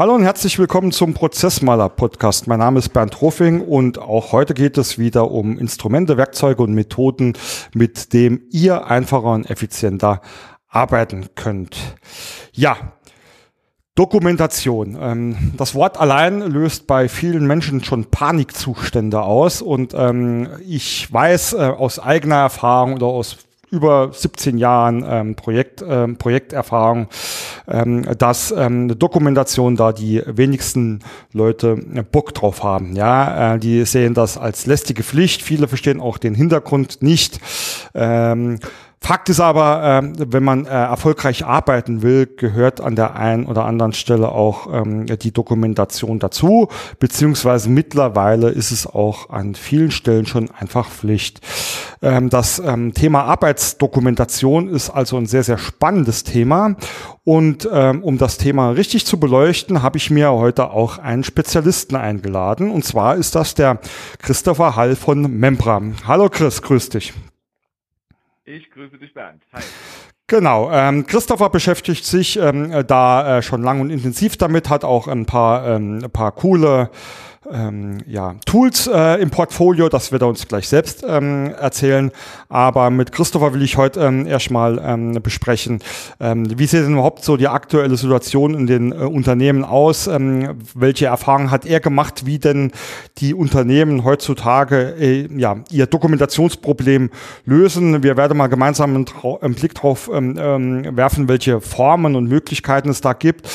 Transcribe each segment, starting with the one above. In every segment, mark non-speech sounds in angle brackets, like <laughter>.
Hallo und herzlich willkommen zum Prozessmaler Podcast. Mein Name ist Bernd Rofing und auch heute geht es wieder um Instrumente, Werkzeuge und Methoden, mit dem ihr einfacher und effizienter arbeiten könnt. Ja, Dokumentation. Ähm, das Wort allein löst bei vielen Menschen schon Panikzustände aus und ähm, ich weiß äh, aus eigener Erfahrung oder aus über 17 Jahren ähm, Projekt, ähm, Projekterfahrung, ähm, dass ähm, eine Dokumentation da die wenigsten Leute Bock drauf haben. Ja, äh, die sehen das als lästige Pflicht. Viele verstehen auch den Hintergrund nicht. Ähm, Fakt ist aber, äh, wenn man äh, erfolgreich arbeiten will, gehört an der einen oder anderen Stelle auch ähm, die Dokumentation dazu, beziehungsweise mittlerweile ist es auch an vielen Stellen schon einfach Pflicht. Ähm, das ähm, Thema Arbeitsdokumentation ist also ein sehr, sehr spannendes Thema und ähm, um das Thema richtig zu beleuchten, habe ich mir heute auch einen Spezialisten eingeladen und zwar ist das der Christopher Hall von Membra. Hallo Chris, grüß dich. Ich grüße dich, Bernd. Hi. Genau, ähm, Christopher beschäftigt sich ähm, da äh, schon lang und intensiv damit, hat auch ein paar, ähm, ein paar coole ähm, ja, Tools äh, im Portfolio, das wird er uns gleich selbst ähm, erzählen. Aber mit Christopher will ich heute ähm, erstmal ähm, besprechen, ähm, wie sieht denn überhaupt so die aktuelle Situation in den äh, Unternehmen aus? Ähm, welche Erfahrungen hat er gemacht, wie denn die Unternehmen heutzutage äh, ja, ihr Dokumentationsproblem lösen? Wir werden mal gemeinsam einen, einen Blick drauf ähm, werfen, welche Formen und Möglichkeiten es da gibt.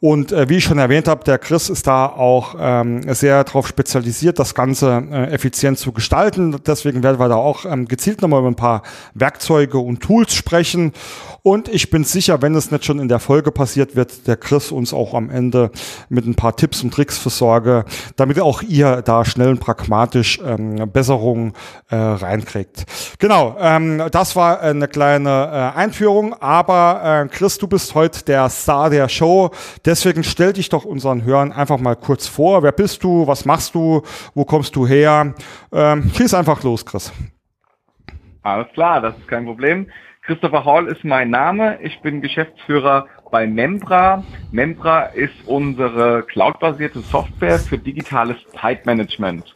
Und äh, wie ich schon erwähnt habe, der Chris ist da auch ähm, sehr darauf spezialisiert, das Ganze äh, effizient zu gestalten. Deswegen werden wir da auch ähm, gezielt nochmal über ein paar Werkzeuge und Tools sprechen. Und ich bin sicher, wenn es nicht schon in der Folge passiert, wird der Chris uns auch am Ende mit ein paar Tipps und Tricks versorgen, damit auch ihr da schnell und pragmatisch ähm, Besserungen äh, reinkriegt. Genau, ähm, das war eine kleine äh, Einführung, aber äh, Chris, du bist heute der Star der Show. Deswegen stell dich doch unseren Hörern einfach mal kurz vor. Wer bist du? Was machst du? Wo kommst du her? Ähm, schieß einfach los, Chris. Alles klar, das ist kein Problem. Christopher Hall ist mein Name. Ich bin Geschäftsführer bei Membra. Membra ist unsere cloudbasierte Software für digitales Zeitmanagement.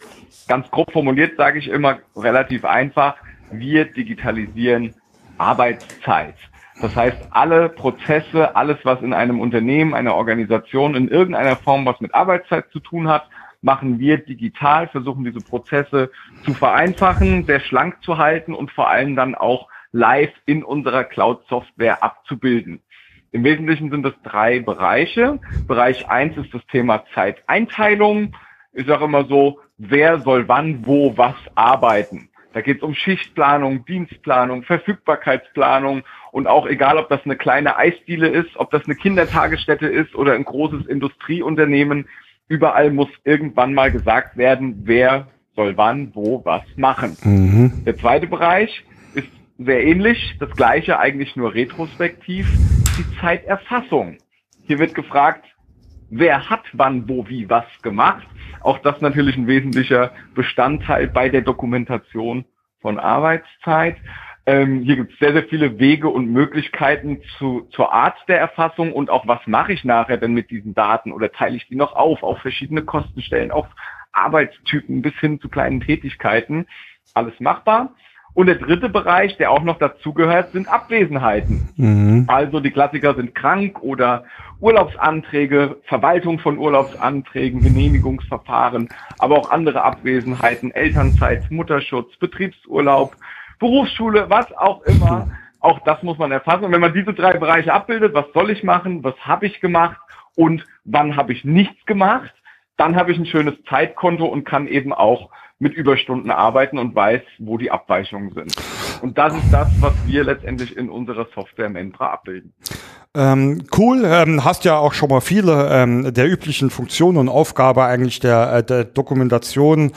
Ganz grob formuliert sage ich immer relativ einfach, wir digitalisieren Arbeitszeit. Das heißt, alle Prozesse, alles, was in einem Unternehmen, einer Organisation in irgendeiner Form was mit Arbeitszeit zu tun hat, machen wir digital, versuchen diese Prozesse zu vereinfachen, sehr schlank zu halten und vor allem dann auch live in unserer Cloud-Software abzubilden. Im Wesentlichen sind es drei Bereiche. Bereich eins ist das Thema Zeiteinteilung. Ich sage immer so, wer soll wann, wo, was arbeiten. Da geht es um Schichtplanung, Dienstplanung, Verfügbarkeitsplanung und auch egal, ob das eine kleine Eisdiele ist, ob das eine Kindertagesstätte ist oder ein großes Industrieunternehmen, überall muss irgendwann mal gesagt werden, wer soll wann, wo, was machen. Mhm. Der zweite Bereich ist sehr ähnlich, das gleiche eigentlich nur retrospektiv, die Zeiterfassung. Hier wird gefragt, wer hat wann, wo, wie, was gemacht. Auch das natürlich ein wesentlicher Bestandteil bei der Dokumentation von Arbeitszeit. Ähm, hier gibt es sehr, sehr viele Wege und Möglichkeiten zu, zur Art der Erfassung und auch was mache ich nachher denn mit diesen Daten oder teile ich die noch auf auf verschiedene Kostenstellen, auf Arbeitstypen bis hin zu kleinen Tätigkeiten. Alles machbar. Und der dritte Bereich, der auch noch dazugehört, sind Abwesenheiten. Mhm. Also die Klassiker sind krank oder Urlaubsanträge, Verwaltung von Urlaubsanträgen, Genehmigungsverfahren, aber auch andere Abwesenheiten, Elternzeit, Mutterschutz, Betriebsurlaub, Berufsschule, was auch immer. Auch das muss man erfassen. Und wenn man diese drei Bereiche abbildet, was soll ich machen, was habe ich gemacht und wann habe ich nichts gemacht, dann habe ich ein schönes Zeitkonto und kann eben auch mit Überstunden arbeiten und weiß, wo die Abweichungen sind. Und das ist das, was wir letztendlich in unserer Software Mentra abbilden. Ähm, cool, ähm, hast ja auch schon mal viele ähm, der üblichen Funktionen und Aufgabe eigentlich der, äh, der Dokumentation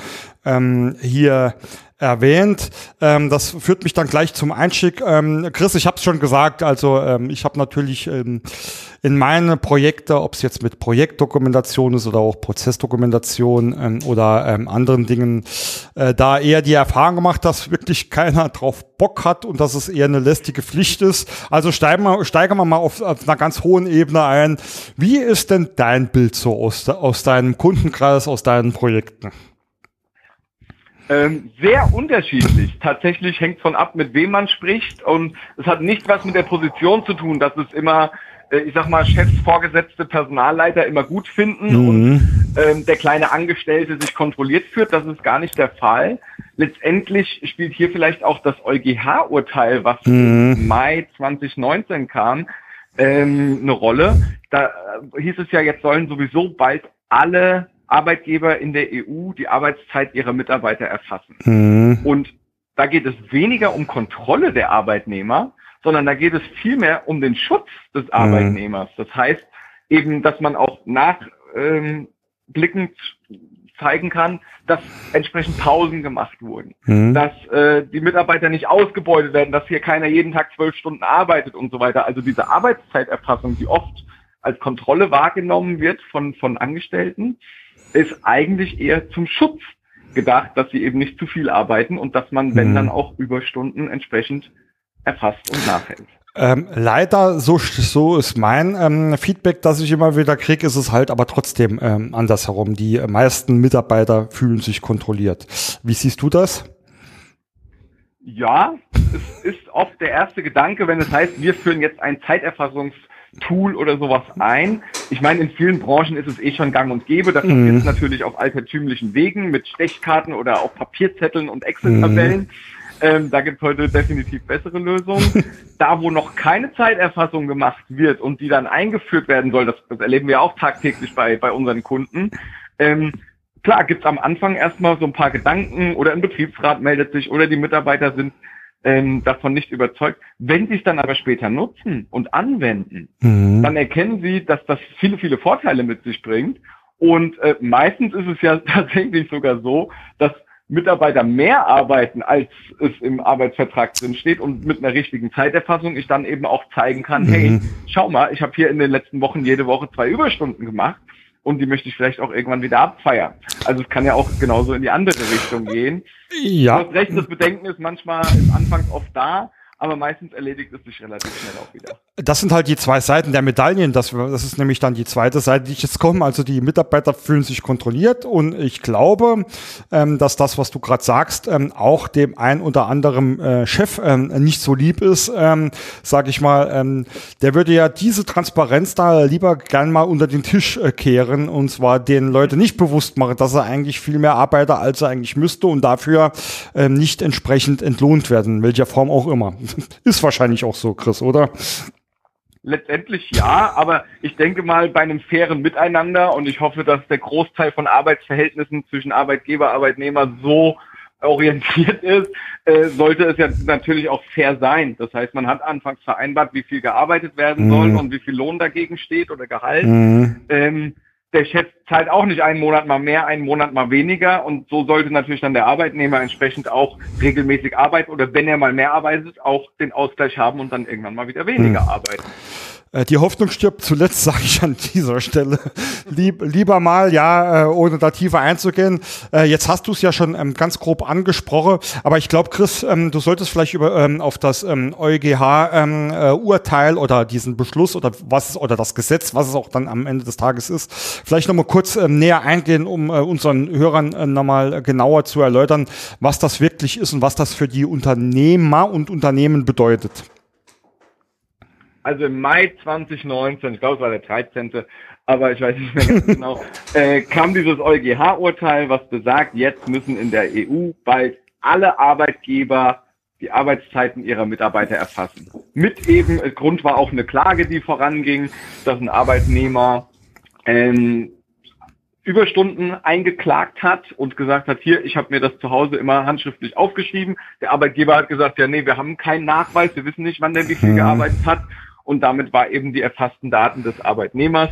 ähm, hier erwähnt. Ähm, das führt mich dann gleich zum Einstieg. Ähm, Chris, ich habe es schon gesagt, also ähm, ich habe natürlich ähm, in meine Projekte, ob es jetzt mit Projektdokumentation ist oder auch Prozessdokumentation ähm, oder ähm, anderen Dingen, äh, da eher die Erfahrung gemacht, dass wirklich keiner drauf Bock hat und dass es eher eine lästige Pflicht ist. Also steigen wir, steigen wir mal auf, auf einer ganz hohen Ebene ein. Wie ist denn dein Bild so aus, aus deinem Kundenkreis, aus deinen Projekten? Ähm, sehr unterschiedlich. Tatsächlich hängt von ab, mit wem man spricht und es hat nicht was mit der Position zu tun, dass es immer, ich sag mal, Chefs, Vorgesetzte, Personalleiter immer gut finden mhm. und ähm, der kleine Angestellte sich kontrolliert führt. Das ist gar nicht der Fall. Letztendlich spielt hier vielleicht auch das EuGH-Urteil, was mhm. im Mai 2019 kam, ähm, eine Rolle. Da äh, hieß es ja, jetzt sollen sowieso bald alle Arbeitgeber in der EU die Arbeitszeit ihrer Mitarbeiter erfassen. Mhm. Und da geht es weniger um Kontrolle der Arbeitnehmer, sondern da geht es vielmehr um den Schutz des mhm. Arbeitnehmers. Das heißt eben, dass man auch nachblickend ähm, zeigen kann, dass entsprechend Pausen gemacht wurden, mhm. dass äh, die Mitarbeiter nicht ausgebeutet werden, dass hier keiner jeden Tag zwölf Stunden arbeitet und so weiter. Also diese Arbeitszeiterfassung, die oft als Kontrolle wahrgenommen wird von, von Angestellten, ist eigentlich eher zum Schutz gedacht, dass sie eben nicht zu viel arbeiten und dass man, wenn hm. dann auch Überstunden entsprechend erfasst und nachhält. Ähm, leider, so, so ist mein ähm, Feedback, das ich immer wieder kriege, ist es halt aber trotzdem ähm, andersherum. Die meisten Mitarbeiter fühlen sich kontrolliert. Wie siehst du das? Ja, es ist oft der erste Gedanke, wenn es heißt, wir führen jetzt ein Zeiterfassungs- Tool oder sowas ein. Ich meine, in vielen Branchen ist es eh schon gang und gäbe. Das mhm. natürlich auf altertümlichen Wegen mit Stechkarten oder auf Papierzetteln und Excel-Tabellen. Mhm. Ähm, da gibt es heute definitiv bessere Lösungen. <laughs> da, wo noch keine Zeiterfassung gemacht wird und die dann eingeführt werden soll, das, das erleben wir auch tagtäglich bei, bei unseren Kunden. Ähm, klar, gibt es am Anfang erstmal so ein paar Gedanken oder ein Betriebsrat meldet sich oder die Mitarbeiter sind ähm, davon nicht überzeugt. Wenn sie es dann aber später nutzen und anwenden, mhm. dann erkennen sie, dass das viele, viele Vorteile mit sich bringt. Und äh, meistens ist es ja <laughs> tatsächlich sogar so, dass Mitarbeiter mehr arbeiten, als es im Arbeitsvertrag drin steht und mit einer richtigen Zeiterfassung ich dann eben auch zeigen kann, mhm. hey, schau mal, ich habe hier in den letzten Wochen jede Woche zwei Überstunden gemacht und die möchte ich vielleicht auch irgendwann wieder abfeiern. Also es kann ja auch genauso in die andere Richtung gehen. Ja. Du hast recht, das Bedenken ist manchmal ist anfangs oft da, aber meistens erledigt es sich relativ schnell auch wieder. Das sind halt die zwei Seiten der Medaillen. Das, das ist nämlich dann die zweite Seite, die ich jetzt komme. Also die Mitarbeiter fühlen sich kontrolliert und ich glaube, ähm, dass das, was du gerade sagst, ähm, auch dem ein oder anderen äh, Chef ähm, nicht so lieb ist, ähm, sage ich mal. Ähm, der würde ja diese Transparenz da lieber gern mal unter den Tisch äh, kehren und zwar den Leuten nicht bewusst machen, dass er eigentlich viel mehr arbeitet, als er eigentlich müsste und dafür ähm, nicht entsprechend entlohnt werden, in welcher Form auch immer. Ist wahrscheinlich auch so, Chris, oder? Letztendlich ja, aber ich denke mal bei einem fairen Miteinander und ich hoffe, dass der Großteil von Arbeitsverhältnissen zwischen Arbeitgeber, Arbeitnehmer so orientiert ist, äh, sollte es ja natürlich auch fair sein. Das heißt, man hat anfangs vereinbart, wie viel gearbeitet werden soll mhm. und wie viel Lohn dagegen steht oder Gehalt. Mhm. Ähm, der Chef zahlt auch nicht einen Monat mal mehr, einen Monat mal weniger. Und so sollte natürlich dann der Arbeitnehmer entsprechend auch regelmäßig arbeiten oder wenn er mal mehr arbeitet, auch den Ausgleich haben und dann irgendwann mal wieder weniger hm. arbeiten. Äh, die Hoffnung stirbt zuletzt, <laughs> sage ich an dieser Stelle. Lieb, lieber mal, ja, äh, ohne da tiefer einzugehen. Äh, jetzt hast du es ja schon ähm, ganz grob angesprochen, aber ich glaube, Chris, ähm, du solltest vielleicht über ähm, auf das EuGH-Urteil oder diesen Beschluss oder was oder das Gesetz, was es auch dann am Ende des Tages ist, vielleicht nochmal kurz näher eingehen, um unseren Hörern nochmal genauer zu erläutern, was das wirklich ist und was das für die Unternehmer und Unternehmen bedeutet also im Mai 2019, ich glaube es war der 13., aber ich weiß nicht mehr ganz genau, <laughs> äh, kam dieses EuGH-Urteil, was besagt, jetzt müssen in der EU bald alle Arbeitgeber die Arbeitszeiten ihrer Mitarbeiter erfassen. Mit eben, äh, Grund war auch eine Klage, die voranging, dass ein Arbeitnehmer ähm, Überstunden eingeklagt hat und gesagt hat, hier, ich habe mir das zu Hause immer handschriftlich aufgeschrieben. Der Arbeitgeber hat gesagt, ja, nee, wir haben keinen Nachweis, wir wissen nicht, wann der wie viel mhm. gearbeitet hat und damit war eben die erfassten Daten des Arbeitnehmers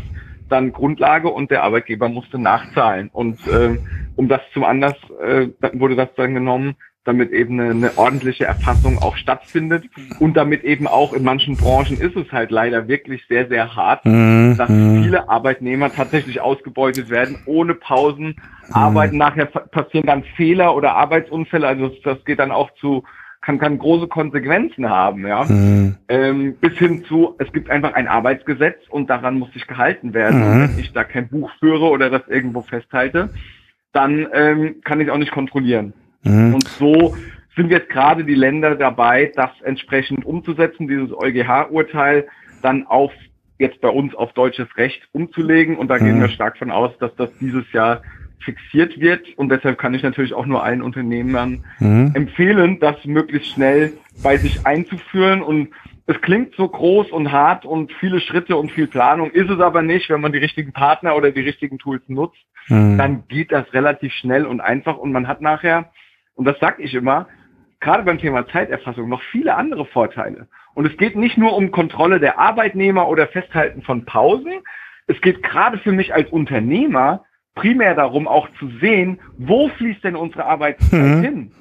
dann Grundlage und der Arbeitgeber musste nachzahlen. Und äh, um das zum Anlass äh, wurde das dann genommen, damit eben eine, eine ordentliche Erfassung auch stattfindet und damit eben auch in manchen Branchen ist es halt leider wirklich sehr, sehr hart, mhm. dass mhm. viele Arbeitnehmer tatsächlich ausgebeutet werden, ohne Pausen, mhm. arbeiten, nachher passieren dann Fehler oder Arbeitsunfälle, also das geht dann auch zu kann, kann große Konsequenzen haben, ja. Mhm. Ähm, bis hin zu, es gibt einfach ein Arbeitsgesetz und daran muss sich gehalten werden. Mhm. wenn ich da kein Buch führe oder das irgendwo festhalte, dann ähm, kann ich auch nicht kontrollieren. Mhm. Und so sind jetzt gerade die Länder dabei, das entsprechend umzusetzen, dieses EuGH-Urteil dann auf jetzt bei uns auf deutsches Recht umzulegen. Und da mhm. gehen wir stark von aus, dass das dieses Jahr fixiert wird. Und deshalb kann ich natürlich auch nur allen Unternehmern mhm. empfehlen, das möglichst schnell bei sich einzuführen. Und es klingt so groß und hart und viele Schritte und viel Planung, ist es aber nicht, wenn man die richtigen Partner oder die richtigen Tools nutzt. Mhm. Dann geht das relativ schnell und einfach und man hat nachher und das sage ich immer, gerade beim Thema Zeiterfassung noch viele andere Vorteile. Und es geht nicht nur um Kontrolle der Arbeitnehmer oder Festhalten von Pausen. Es geht gerade für mich als Unternehmer primär darum, auch zu sehen, wo fließt denn unsere Arbeitszeit mhm. hin?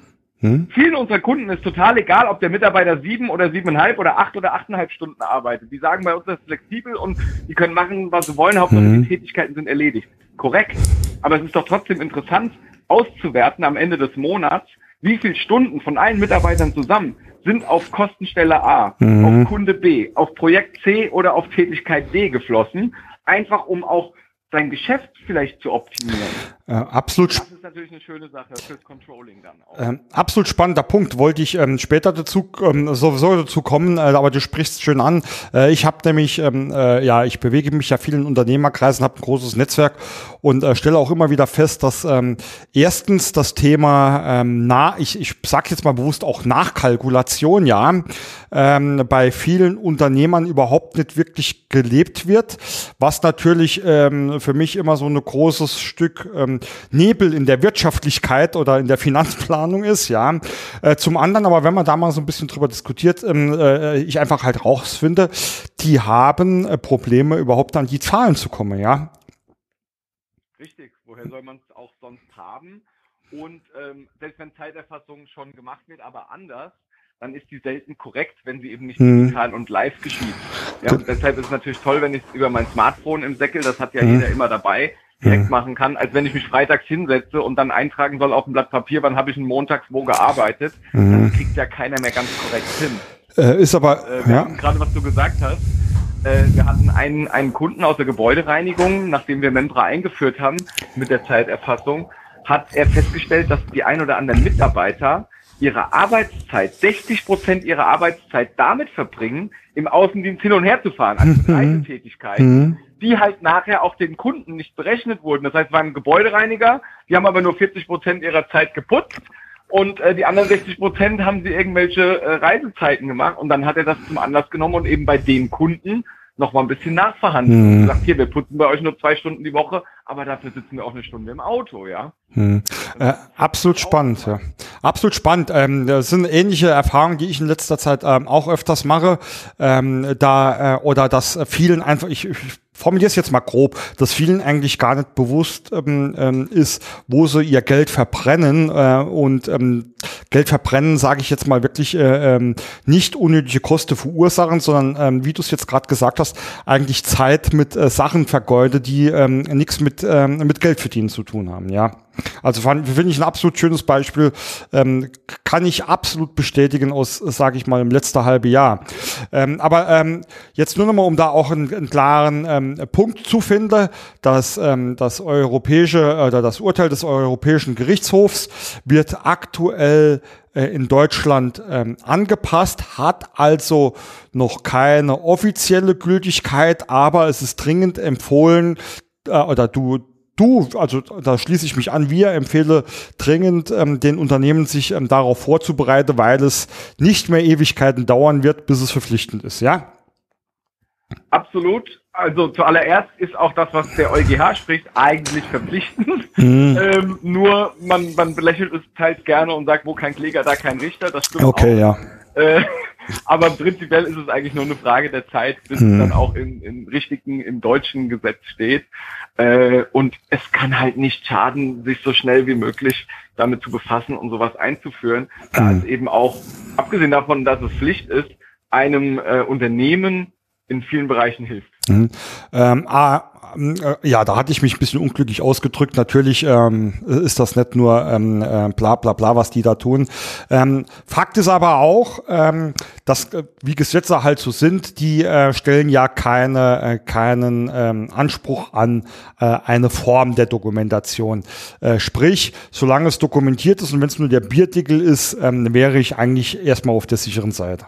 Mhm. Vielen unserer Kunden ist total egal, ob der Mitarbeiter sieben oder siebeneinhalb oder acht oder achteinhalb Stunden arbeitet. Die sagen bei uns, das ist flexibel und die können machen, was sie wollen, Hauptsache mhm. die Tätigkeiten sind erledigt. Korrekt. Aber es ist doch trotzdem interessant, auszuwerten am Ende des Monats, wie viele Stunden von allen Mitarbeitern zusammen sind auf Kostenstelle A, mhm. auf Kunde B, auf Projekt C oder auf Tätigkeit D geflossen, einfach um auch sein Geschäft vielleicht zu optimieren. Äh, absolut. Das ist natürlich eine schöne Sache fürs Controlling dann auch. Ähm, absolut spannender Punkt. Wollte ich ähm, später dazu ähm, sowieso dazu kommen, äh, aber du sprichst schön an. Äh, ich habe nämlich, ähm, äh, ja, ich bewege mich ja vielen Unternehmerkreisen, habe ein großes Netzwerk und äh, stelle auch immer wieder fest, dass ähm, erstens das Thema, ähm, na, ich, ich sage jetzt mal bewusst auch Nachkalkulation, ja, bei vielen Unternehmern überhaupt nicht wirklich gelebt wird, was natürlich ähm, für mich immer so ein großes Stück ähm, Nebel in der Wirtschaftlichkeit oder in der Finanzplanung ist, ja. Äh, zum anderen aber, wenn man da mal so ein bisschen drüber diskutiert, ähm, äh, ich einfach halt rausfinde, die haben äh, Probleme überhaupt an die Zahlen zu kommen, ja. Richtig, woher soll man es auch sonst haben? Und ähm, selbst wenn Zeiterfassung schon gemacht wird, aber anders, dann ist die selten korrekt, wenn sie eben nicht hm. digital und live geschieht. Ja, und deshalb ist es natürlich toll, wenn ich es über mein Smartphone im Säckel, das hat ja hm. jeder immer dabei, direkt hm. machen kann, als wenn ich mich freitags hinsetze und dann eintragen soll auf ein Blatt Papier, wann habe ich einen montags wo gearbeitet. Hm. Das kriegt ja keiner mehr ganz korrekt hin. Äh, ist aber, äh, ja. gerade was du gesagt hast, äh, wir hatten einen, einen Kunden aus der Gebäudereinigung, nachdem wir Membra eingeführt haben mit der Zeiterfassung, hat er festgestellt, dass die ein oder anderen Mitarbeiter ihre Arbeitszeit, 60 Prozent ihrer Arbeitszeit damit verbringen, im Außendienst hin und her zu fahren, also <laughs> mhm. Reisetätigkeiten, die halt nachher auch den Kunden nicht berechnet wurden. Das heißt, waren Gebäudereiniger, die haben aber nur 40 Prozent ihrer Zeit geputzt und äh, die anderen 60 Prozent haben sie irgendwelche äh, Reisezeiten gemacht und dann hat er das zum Anlass genommen und eben bei den Kunden noch mal ein bisschen nachverhandeln hm. und gesagt, hier, wir putzen bei euch nur zwei Stunden die Woche, aber dafür sitzen wir auch eine Stunde im Auto, ja. Hm. Äh, absolut spannend, ja. Absolut spannend. Ähm, das sind ähnliche Erfahrungen, die ich in letzter Zeit ähm, auch öfters mache. Ähm, da äh, oder dass vielen einfach, ich, ich formuliere es jetzt mal grob, dass vielen eigentlich gar nicht bewusst ähm, ähm, ist, wo sie ihr Geld verbrennen äh, und ähm, Geld verbrennen, sage ich jetzt mal wirklich äh, ähm, nicht unnötige Kosten verursachen, sondern ähm, wie du es jetzt gerade gesagt hast, eigentlich Zeit mit äh, Sachen vergeude, die ähm, nichts mit ähm, mit Geld verdienen zu tun haben, ja. Also finde ich ein absolut schönes Beispiel, ähm, kann ich absolut bestätigen aus, sage ich mal, im letzten halben Jahr. Ähm, aber ähm, jetzt nur nochmal, um da auch einen, einen klaren ähm, Punkt zu finden, dass ähm, das europäische oder das Urteil des Europäischen Gerichtshofs wird aktuell äh, in Deutschland ähm, angepasst, hat also noch keine offizielle Gültigkeit, aber es ist dringend empfohlen, äh, oder du du, also da schließe ich mich an, wir empfehle dringend ähm, den Unternehmen, sich ähm, darauf vorzubereiten, weil es nicht mehr Ewigkeiten dauern wird, bis es verpflichtend ist, ja? Absolut. Also zuallererst ist auch das, was der EuGH spricht, eigentlich verpflichtend. Mhm. <laughs> Ähm, nur man, man belächelt es teils gerne und sagt, wo kein Kläger, da kein Richter. Das stimmt okay, auch. ja. Äh, <laughs> Aber prinzipiell ist es eigentlich nur eine Frage der Zeit, bis mhm. es dann auch im, im richtigen, im deutschen Gesetz steht. Äh, und es kann halt nicht schaden, sich so schnell wie möglich damit zu befassen und sowas einzuführen, da mhm. es eben auch, abgesehen davon, dass es Pflicht ist, einem äh, Unternehmen in vielen Bereichen hilft. Mhm. Ähm, ja, da hatte ich mich ein bisschen unglücklich ausgedrückt. Natürlich ähm, ist das nicht nur ähm, äh, bla bla bla, was die da tun. Ähm, Fakt ist aber auch, ähm, dass äh, wie Gesetze halt so sind, die äh, stellen ja keine, äh, keinen ähm, Anspruch an äh, eine Form der Dokumentation. Äh, sprich, solange es dokumentiert ist und wenn es nur der Bierdickel ist, ähm, wäre ich eigentlich erstmal auf der sicheren Seite.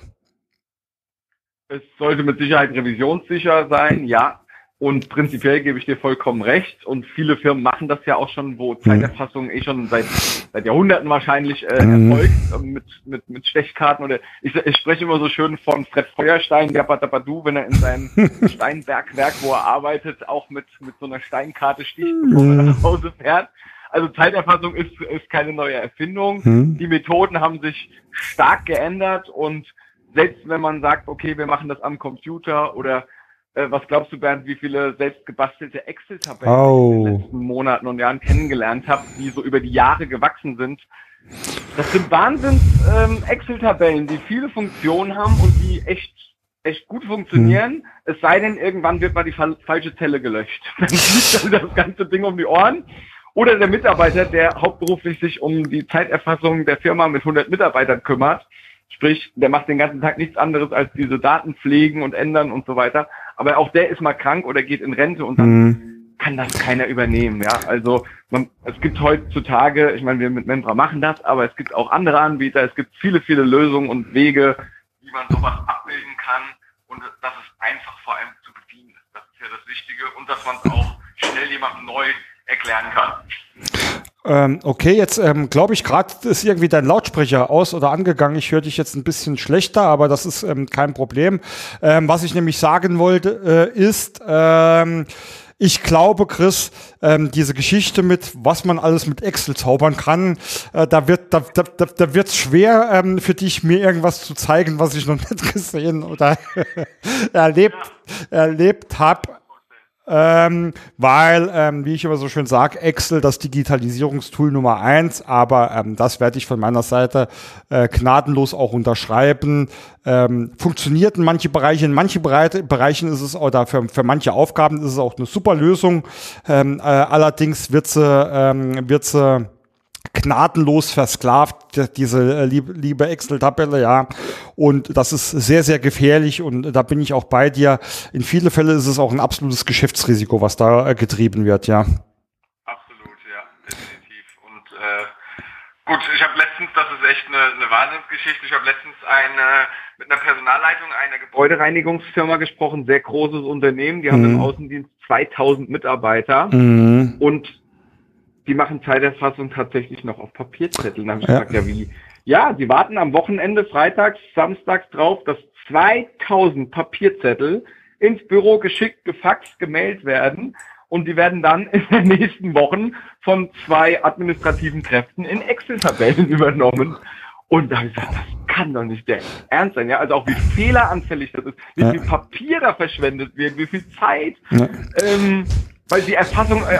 Es sollte mit Sicherheit revisionssicher sein, ja. Und prinzipiell gebe ich dir vollkommen recht. Und viele Firmen machen das ja auch schon, wo Zeiterfassung eh schon seit, seit Jahrhunderten wahrscheinlich äh, mhm. erfolgt, äh, mit, mit, mit Stechkarten. Oder ich, ich spreche immer so schön von Fred Feuerstein, der Badabadu, wenn er in seinem <laughs> Steinbergwerk, wo er arbeitet, auch mit, mit so einer Steinkarte sticht, bevor er nach Hause fährt. Also Zeiterfassung ist, ist keine neue Erfindung. Mhm. Die Methoden haben sich stark geändert und selbst wenn man sagt, okay, wir machen das am Computer oder was glaubst du, Bernd, wie viele selbst gebastelte Excel-Tabellen oh. ich in den letzten Monaten und Jahren kennengelernt habe, die so über die Jahre gewachsen sind? Das sind Wahnsinns ähm, Excel-Tabellen, die viele Funktionen haben und die echt echt gut funktionieren, hm. es sei denn, irgendwann wird mal die falsche Zelle gelöscht. <laughs> Dann fliegt dann das ganze Ding um die Ohren. Oder der Mitarbeiter, der hauptberuflich sich um die Zeiterfassung der Firma mit 100 Mitarbeitern kümmert, Sprich, der macht den ganzen Tag nichts anderes als diese Daten pflegen und ändern und so weiter. Aber auch der ist mal krank oder geht in Rente und dann mhm. kann das keiner übernehmen. Ja, also man, es gibt heutzutage, ich meine, wir mit Membra machen das, aber es gibt auch andere Anbieter. Es gibt viele, viele Lösungen und Wege, wie man sowas abbilden kann und dass es einfach vor allem zu bedienen ist. Das ist ja das Wichtige und dass man es auch schnell jemandem neu erklären kann. Ähm, okay, jetzt ähm, glaube ich gerade ist irgendwie dein Lautsprecher aus oder angegangen. Ich höre dich jetzt ein bisschen schlechter, aber das ist ähm, kein Problem. Ähm, was ich nämlich sagen wollte, äh, ist, ähm, ich glaube, Chris, ähm, diese Geschichte mit, was man alles mit Excel zaubern kann, äh, da wird da, da, da, da wird's schwer ähm, für dich, mir irgendwas zu zeigen, was ich noch <laughs> nicht gesehen oder <laughs> erlebt, erlebt habe. Ähm, weil, ähm, wie ich immer so schön sage, Excel das Digitalisierungstool Nummer eins, aber ähm, das werde ich von meiner Seite äh, gnadenlos auch unterschreiben. Ähm, funktioniert in manche Bereiche, in Bereich, Bereichen ist es oder für, für manche Aufgaben ist es auch eine super Lösung. Ähm, äh, allerdings wird sie, ähm, wird sie gnadenlos versklavt, diese äh, liebe, liebe Excel-Tabelle, ja. Und das ist sehr, sehr gefährlich und da bin ich auch bei dir. In viele Fälle ist es auch ein absolutes Geschäftsrisiko, was da äh, getrieben wird, ja. Absolut, ja, definitiv. Und äh, gut, ich habe letztens, das ist echt eine, eine Wahnsinnsgeschichte, ich habe letztens eine mit einer Personalleitung einer Gebäudereinigungsfirma gesprochen, sehr großes Unternehmen, die haben mhm. im Außendienst 2000 Mitarbeiter mhm. und die machen Zeiterfassung tatsächlich noch auf Papierzetteln. Dann habe ich ja. gesagt, ja wie? Ja, sie warten am Wochenende, freitags, samstags drauf, dass 2000 Papierzettel ins Büro geschickt, gefaxt, gemailt werden und die werden dann <laughs> in den nächsten Wochen von zwei administrativen Kräften in Excel-Tabellen <laughs> übernommen. Und da habe ich gesagt, das kann doch nicht der Ernst sein. Ja, also auch wie fehleranfällig das ist, wie ja. viel Papier da verschwendet wird, wie viel Zeit, ja. ähm, weil die Erfassung, äh,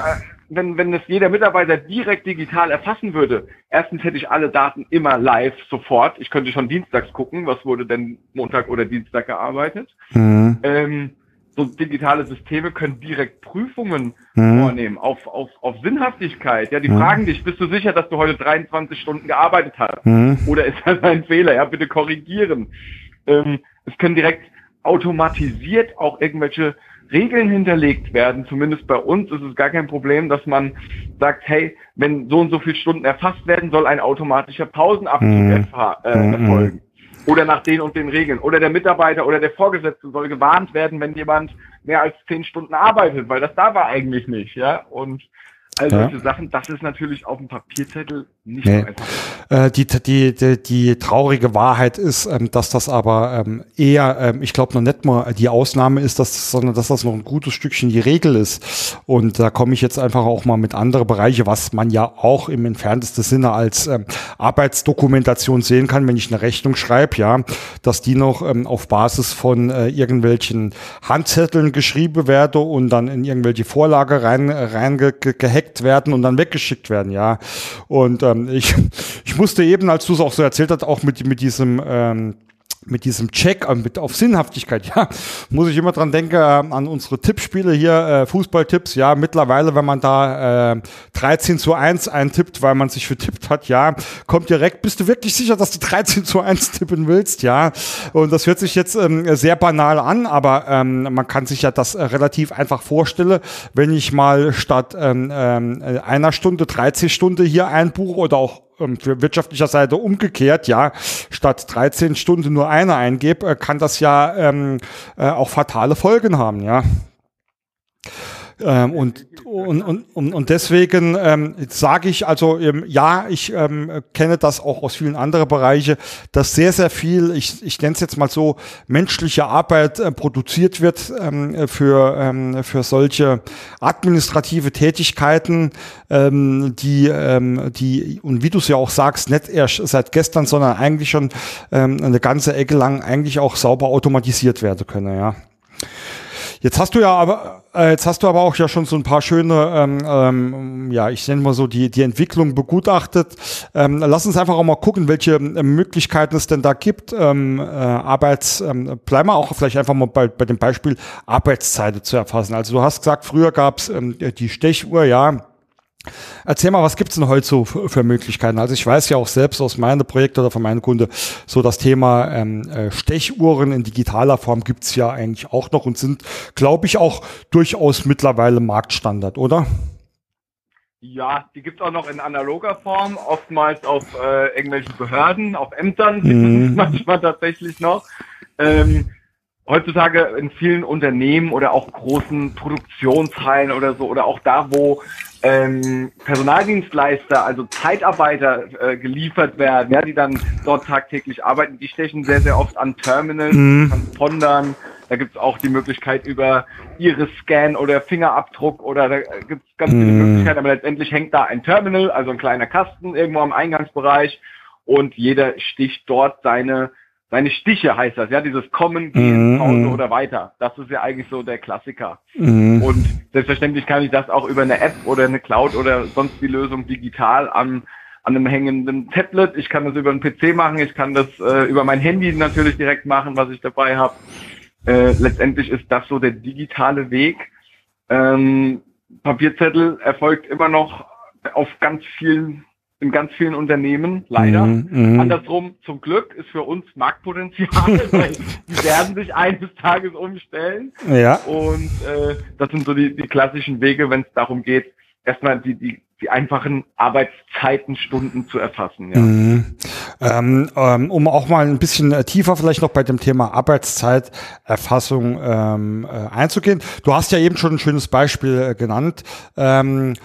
wenn, wenn es jeder Mitarbeiter direkt digital erfassen würde, erstens hätte ich alle Daten immer live sofort. Ich könnte schon dienstags gucken, was wurde denn Montag oder Dienstag gearbeitet. Mhm. Ähm, so digitale Systeme können direkt Prüfungen mhm. vornehmen auf, auf, auf Sinnhaftigkeit. Ja, die mhm. fragen dich, bist du sicher, dass du heute 23 Stunden gearbeitet hast? Mhm. Oder ist das ein Fehler? Ja, bitte korrigieren. Ähm, es können direkt automatisiert auch irgendwelche Regeln hinterlegt werden, zumindest bei uns ist es gar kein Problem, dass man sagt, hey, wenn so und so viele Stunden erfasst werden, soll ein automatischer Pausenabzug mhm. äh, mhm. erfolgen. Oder nach den und den Regeln. Oder der Mitarbeiter oder der Vorgesetzte soll gewarnt werden, wenn jemand mehr als zehn Stunden arbeitet, weil das da war eigentlich nicht, ja. Und all solche ja. Sachen, das ist natürlich auf dem Papierzettel nicht nee. so einfach. Äh, die, die, die, die traurige Wahrheit ist, ähm, dass das aber ähm, eher, ähm, ich glaube noch nicht mal die Ausnahme ist, dass, sondern dass das noch ein gutes Stückchen die Regel ist. Und da komme ich jetzt einfach auch mal mit andere Bereiche, was man ja auch im entferntesten Sinne als ähm, Arbeitsdokumentation sehen kann, wenn ich eine Rechnung schreibe, ja, dass die noch ähm, auf Basis von äh, irgendwelchen Handzetteln geschrieben werde und dann in irgendwelche Vorlage rein, rein ge gehackt werden und dann weggeschickt werden, ja. Und ähm, ich, <laughs> ich musste eben, als du es auch so erzählt hast, auch mit, mit diesem ähm, mit diesem Check mit, auf Sinnhaftigkeit, <laughs> ja, muss ich immer dran denken äh, an unsere Tippspiele hier, äh, Fußballtipps, ja, mittlerweile, wenn man da äh, 13 zu 1 eintippt, weil man sich vertippt hat, ja, kommt direkt, bist du wirklich sicher, dass du 13 zu 1 <laughs> tippen willst, ja, und das hört sich jetzt ähm, sehr banal an, aber ähm, man kann sich ja das äh, relativ einfach vorstellen, wenn ich mal statt ähm, äh, einer Stunde 13 Stunden hier einbuche oder auch für wirtschaftlicher Seite umgekehrt, ja, statt 13 Stunden nur eine eingebe, äh, kann das ja ähm, äh, auch fatale Folgen haben, ja. Ähm, und, und, und, und deswegen ähm, sage ich also, ähm, ja, ich ähm, kenne das auch aus vielen anderen Bereichen, dass sehr, sehr viel, ich, ich nenne es jetzt mal so, menschliche Arbeit äh, produziert wird ähm, für, ähm, für solche administrative Tätigkeiten, ähm, die, ähm, die, und wie du es ja auch sagst, nicht erst seit gestern, sondern eigentlich schon ähm, eine ganze Ecke lang eigentlich auch sauber automatisiert werden können, ja. Jetzt hast du ja aber, äh, jetzt hast du aber auch ja schon so ein paar schöne, ähm, ähm, ja, ich nenne mal so die, die Entwicklung begutachtet. Ähm, lass uns einfach auch mal gucken, welche ähm, Möglichkeiten es denn da gibt. Ähm, äh, Arbeits, ähm, bleiben wir auch vielleicht einfach mal bei, bei dem Beispiel Arbeitszeiten zu erfassen. Also du hast gesagt, früher gab es ähm, die Stechuhr, ja Erzähl mal, was gibt's denn heute so für Möglichkeiten? Also ich weiß ja auch selbst aus meinem Projekt oder von meinem Kunde, so das Thema ähm, äh, Stechuhren in digitaler Form gibt's ja eigentlich auch noch und sind, glaube ich, auch durchaus mittlerweile Marktstandard, oder? Ja, die gibt's auch noch in analoger Form, oftmals auf äh, irgendwelchen Behörden, auf Ämtern <laughs> mhm. manchmal tatsächlich noch. Ähm, heutzutage in vielen Unternehmen oder auch großen Produktionshallen oder so oder auch da, wo ähm, Personaldienstleister, also Zeitarbeiter äh, geliefert werden, ja, die dann dort tagtäglich arbeiten, die stechen sehr, sehr oft an Terminals, mhm. Transpondern. Da gibt es auch die Möglichkeit über Iris-Scan oder Fingerabdruck oder da gibt es ganz viele mhm. Möglichkeiten, aber letztendlich hängt da ein Terminal, also ein kleiner Kasten irgendwo am Eingangsbereich und jeder sticht dort seine seine Stiche heißt das, ja, dieses Kommen, Gehen, mhm. Pause mhm. oder weiter. Das ist ja eigentlich so der Klassiker. Mhm. Und selbstverständlich kann ich das auch über eine App oder eine Cloud oder sonst die Lösung digital an, an einem hängenden Tablet. Ich kann das über einen PC machen, ich kann das äh, über mein Handy natürlich direkt machen, was ich dabei habe. Äh, letztendlich ist das so der digitale Weg. Ähm, Papierzettel erfolgt immer noch auf ganz vielen in ganz vielen Unternehmen, leider. Mm, mm. Andersrum, zum Glück, ist für uns Marktpotenzial, <laughs> weil <laughs> die werden sich eines Tages umstellen. Ja. Und äh, das sind so die, die klassischen Wege, wenn es darum geht, erstmal die, die, die einfachen Arbeitszeiten, Stunden zu erfassen. Ja. Mm. Ähm, ähm, um auch mal ein bisschen äh, tiefer vielleicht noch bei dem Thema Arbeitszeiterfassung ähm, äh, einzugehen. Du hast ja eben schon ein schönes Beispiel äh, genannt. Ähm,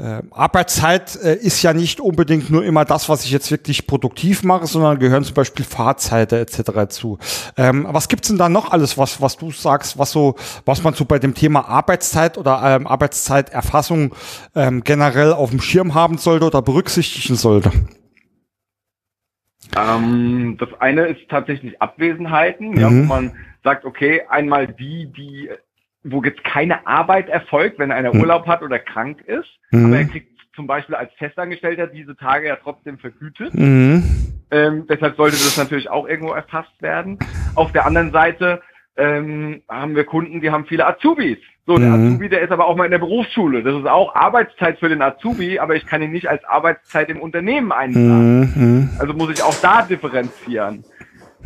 äh, Arbeitszeit äh, ist ja nicht unbedingt nur immer das, was ich jetzt wirklich produktiv mache, sondern gehören zum Beispiel Fahrzeiten etc. zu. Ähm, was gibt's denn da noch alles, was, was du sagst, was so, was man so bei dem Thema Arbeitszeit oder ähm, Arbeitszeiterfassung ähm, generell auf dem Schirm haben sollte oder berücksichtigen sollte? Ähm, das eine ist tatsächlich Abwesenheiten, mhm. ja, wo mhm. man sagt, okay, einmal die, die wo jetzt keine Arbeit erfolgt, wenn einer mhm. Urlaub hat oder krank ist, mhm. aber er kriegt zum Beispiel als Festangestellter diese Tage ja trotzdem vergütet. Mhm. Ähm, deshalb sollte das natürlich auch irgendwo erfasst werden. Auf der anderen Seite ähm, haben wir Kunden, die haben viele Azubis. So, der mhm. Azubi, der ist aber auch mal in der Berufsschule. Das ist auch Arbeitszeit für den Azubi, aber ich kann ihn nicht als Arbeitszeit im Unternehmen einplanen. Mhm. Also muss ich auch da differenzieren.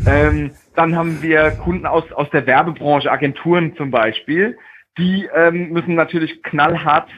Ähm, dann haben wir Kunden aus, aus der Werbebranche, Agenturen zum Beispiel. Die ähm, müssen natürlich knallhart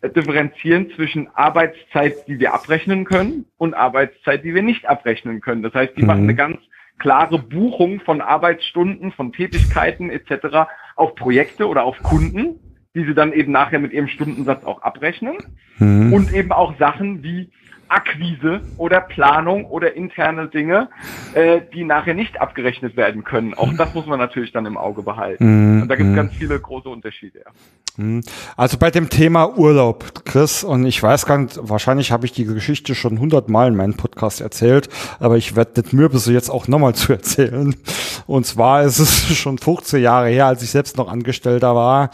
äh, differenzieren zwischen Arbeitszeit, die wir abrechnen können und Arbeitszeit, die wir nicht abrechnen können. Das heißt, die mhm. machen eine ganz klare Buchung von Arbeitsstunden, von Tätigkeiten etc. auf Projekte oder auf Kunden. die sie dann eben nachher mit ihrem Stundensatz auch abrechnen. Mhm. Und eben auch Sachen wie Akquise oder Planung oder interne Dinge, äh, die nachher nicht abgerechnet werden können. Auch das muss man natürlich dann im Auge behalten. Mhm. Und da gibt es mhm. ganz viele große Unterschiede. Ja. Mhm. Also bei dem Thema Urlaub, Chris, und ich weiß gar nicht, wahrscheinlich habe ich die Geschichte schon hundertmal in meinem Podcast erzählt, aber ich werde nicht müde, sie jetzt auch nochmal <laughs> zu erzählen. Und zwar ist es <laughs> schon 15 Jahre her, als ich selbst noch Angestellter war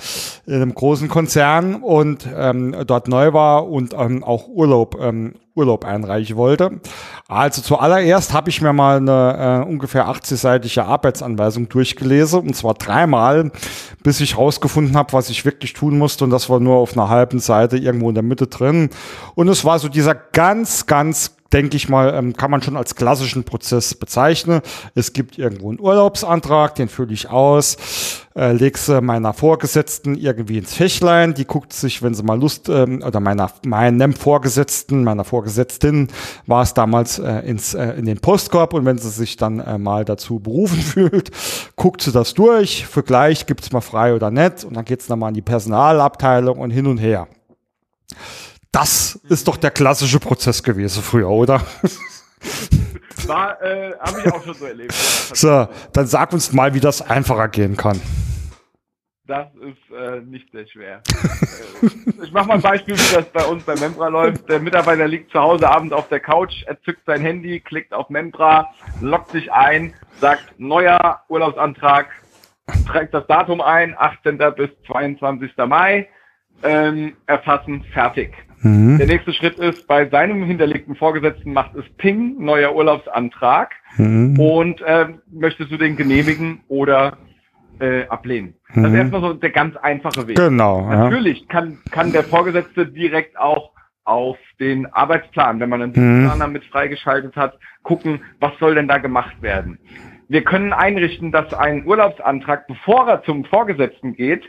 in einem großen Konzern und ähm, dort neu war und ähm, auch Urlaub ähm, Urlaub einreichen wollte. Also zuallererst habe ich mir mal eine äh, ungefähr 80-seitige Arbeitsanweisung durchgelesen und zwar dreimal, bis ich rausgefunden habe, was ich wirklich tun musste und das war nur auf einer halben Seite irgendwo in der Mitte drin. Und es war so dieser ganz, ganz denke ich mal, ähm, kann man schon als klassischen Prozess bezeichnen. Es gibt irgendwo einen Urlaubsantrag, den fülle ich aus, äh, lege sie meiner Vorgesetzten irgendwie ins Fächlein, die guckt sich, wenn sie mal Lust, ähm, oder meiner, meinem Vorgesetzten, meiner Vorgesetzten war es damals äh, ins, äh, in den Postkorb und wenn sie sich dann äh, mal dazu berufen <laughs> fühlt, guckt sie das durch, für gleich gibt's mal frei oder nicht und dann geht's dann mal in die Personalabteilung und hin und her. Das ist doch der klassische Prozess gewesen früher, oder? War, äh, habe ich auch schon so erlebt. So, dann sag uns mal, wie das einfacher gehen kann. Das ist äh, nicht sehr schwer. Äh, ich mache mal ein Beispiel, wie das bei uns bei Membra läuft. Der Mitarbeiter liegt zu Hause abends auf der Couch, er zückt sein Handy, klickt auf Membra, loggt sich ein, sagt neuer Urlaubsantrag, trägt das Datum ein, 18. bis 22. Mai, ähm, erfassen, fertig. Mhm. Der nächste Schritt ist, bei seinem hinterlegten Vorgesetzten macht es Ping, neuer Urlaubsantrag mhm. und äh, möchtest du den genehmigen oder äh, ablehnen. Mhm. Das ist erstmal so der ganz einfache Weg. Genau. Natürlich ja. kann, kann der Vorgesetzte direkt auch auf den Arbeitsplan, wenn man einen Dienstplaner mhm. mit freigeschaltet hat, gucken, was soll denn da gemacht werden. Wir können einrichten, dass ein Urlaubsantrag, bevor er zum Vorgesetzten geht,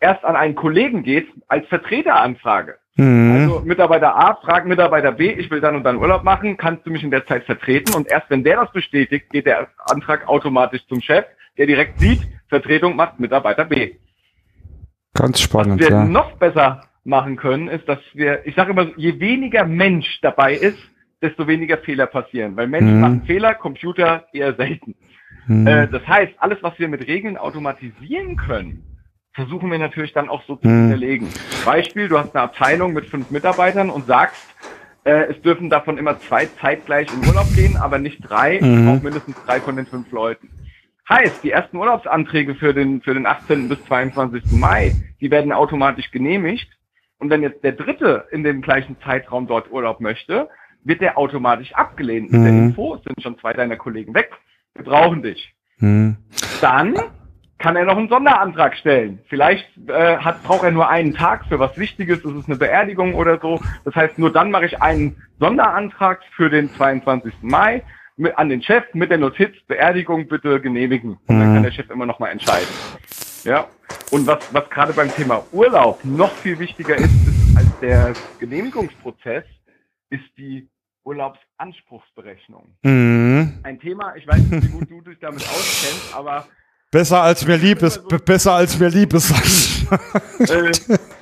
erst an einen Kollegen geht als Vertreteranfrage. Mhm. Also Mitarbeiter A fragt Mitarbeiter B, ich will dann und dann Urlaub machen, kannst du mich in der Zeit vertreten? Und erst wenn der das bestätigt, geht der Antrag automatisch zum Chef, der direkt sieht, Vertretung macht Mitarbeiter B. Ganz spannend. Was wir ja. noch besser machen können, ist, dass wir, ich sage immer, je weniger Mensch dabei ist, desto weniger Fehler passieren. Weil Menschen mhm. machen Fehler, Computer eher selten. Mhm. Äh, das heißt, alles, was wir mit Regeln automatisieren können, versuchen wir natürlich dann auch so zu hm. hinterlegen. Beispiel, du hast eine Abteilung mit fünf Mitarbeitern und sagst, äh, es dürfen davon immer zwei zeitgleich in Urlaub gehen, aber nicht drei, mhm. auch mindestens drei von den fünf Leuten. Heißt, die ersten Urlaubsanträge für den, für den 18. bis 22. Mai, die werden automatisch genehmigt. Und wenn jetzt der Dritte in dem gleichen Zeitraum dort Urlaub möchte, wird der automatisch abgelehnt. Mit der hm. Info sind schon zwei deiner Kollegen weg. Wir brauchen dich. Mhm. Dann kann er noch einen Sonderantrag stellen. Vielleicht äh, hat, braucht er nur einen Tag für was Wichtiges, es ist eine Beerdigung oder so. Das heißt, nur dann mache ich einen Sonderantrag für den 22. Mai mit, an den Chef mit der Notiz, Beerdigung bitte genehmigen. Und dann kann der Chef immer noch mal entscheiden. Ja. Und was, was gerade beim Thema Urlaub noch viel wichtiger ist, ist als der Genehmigungsprozess, ist die Urlaubsanspruchsberechnung. Mhm. Ein Thema, ich weiß nicht, wie gut du dich damit auskennst, aber Besser als mir lieb ist, besser als mir lieb ist. äh,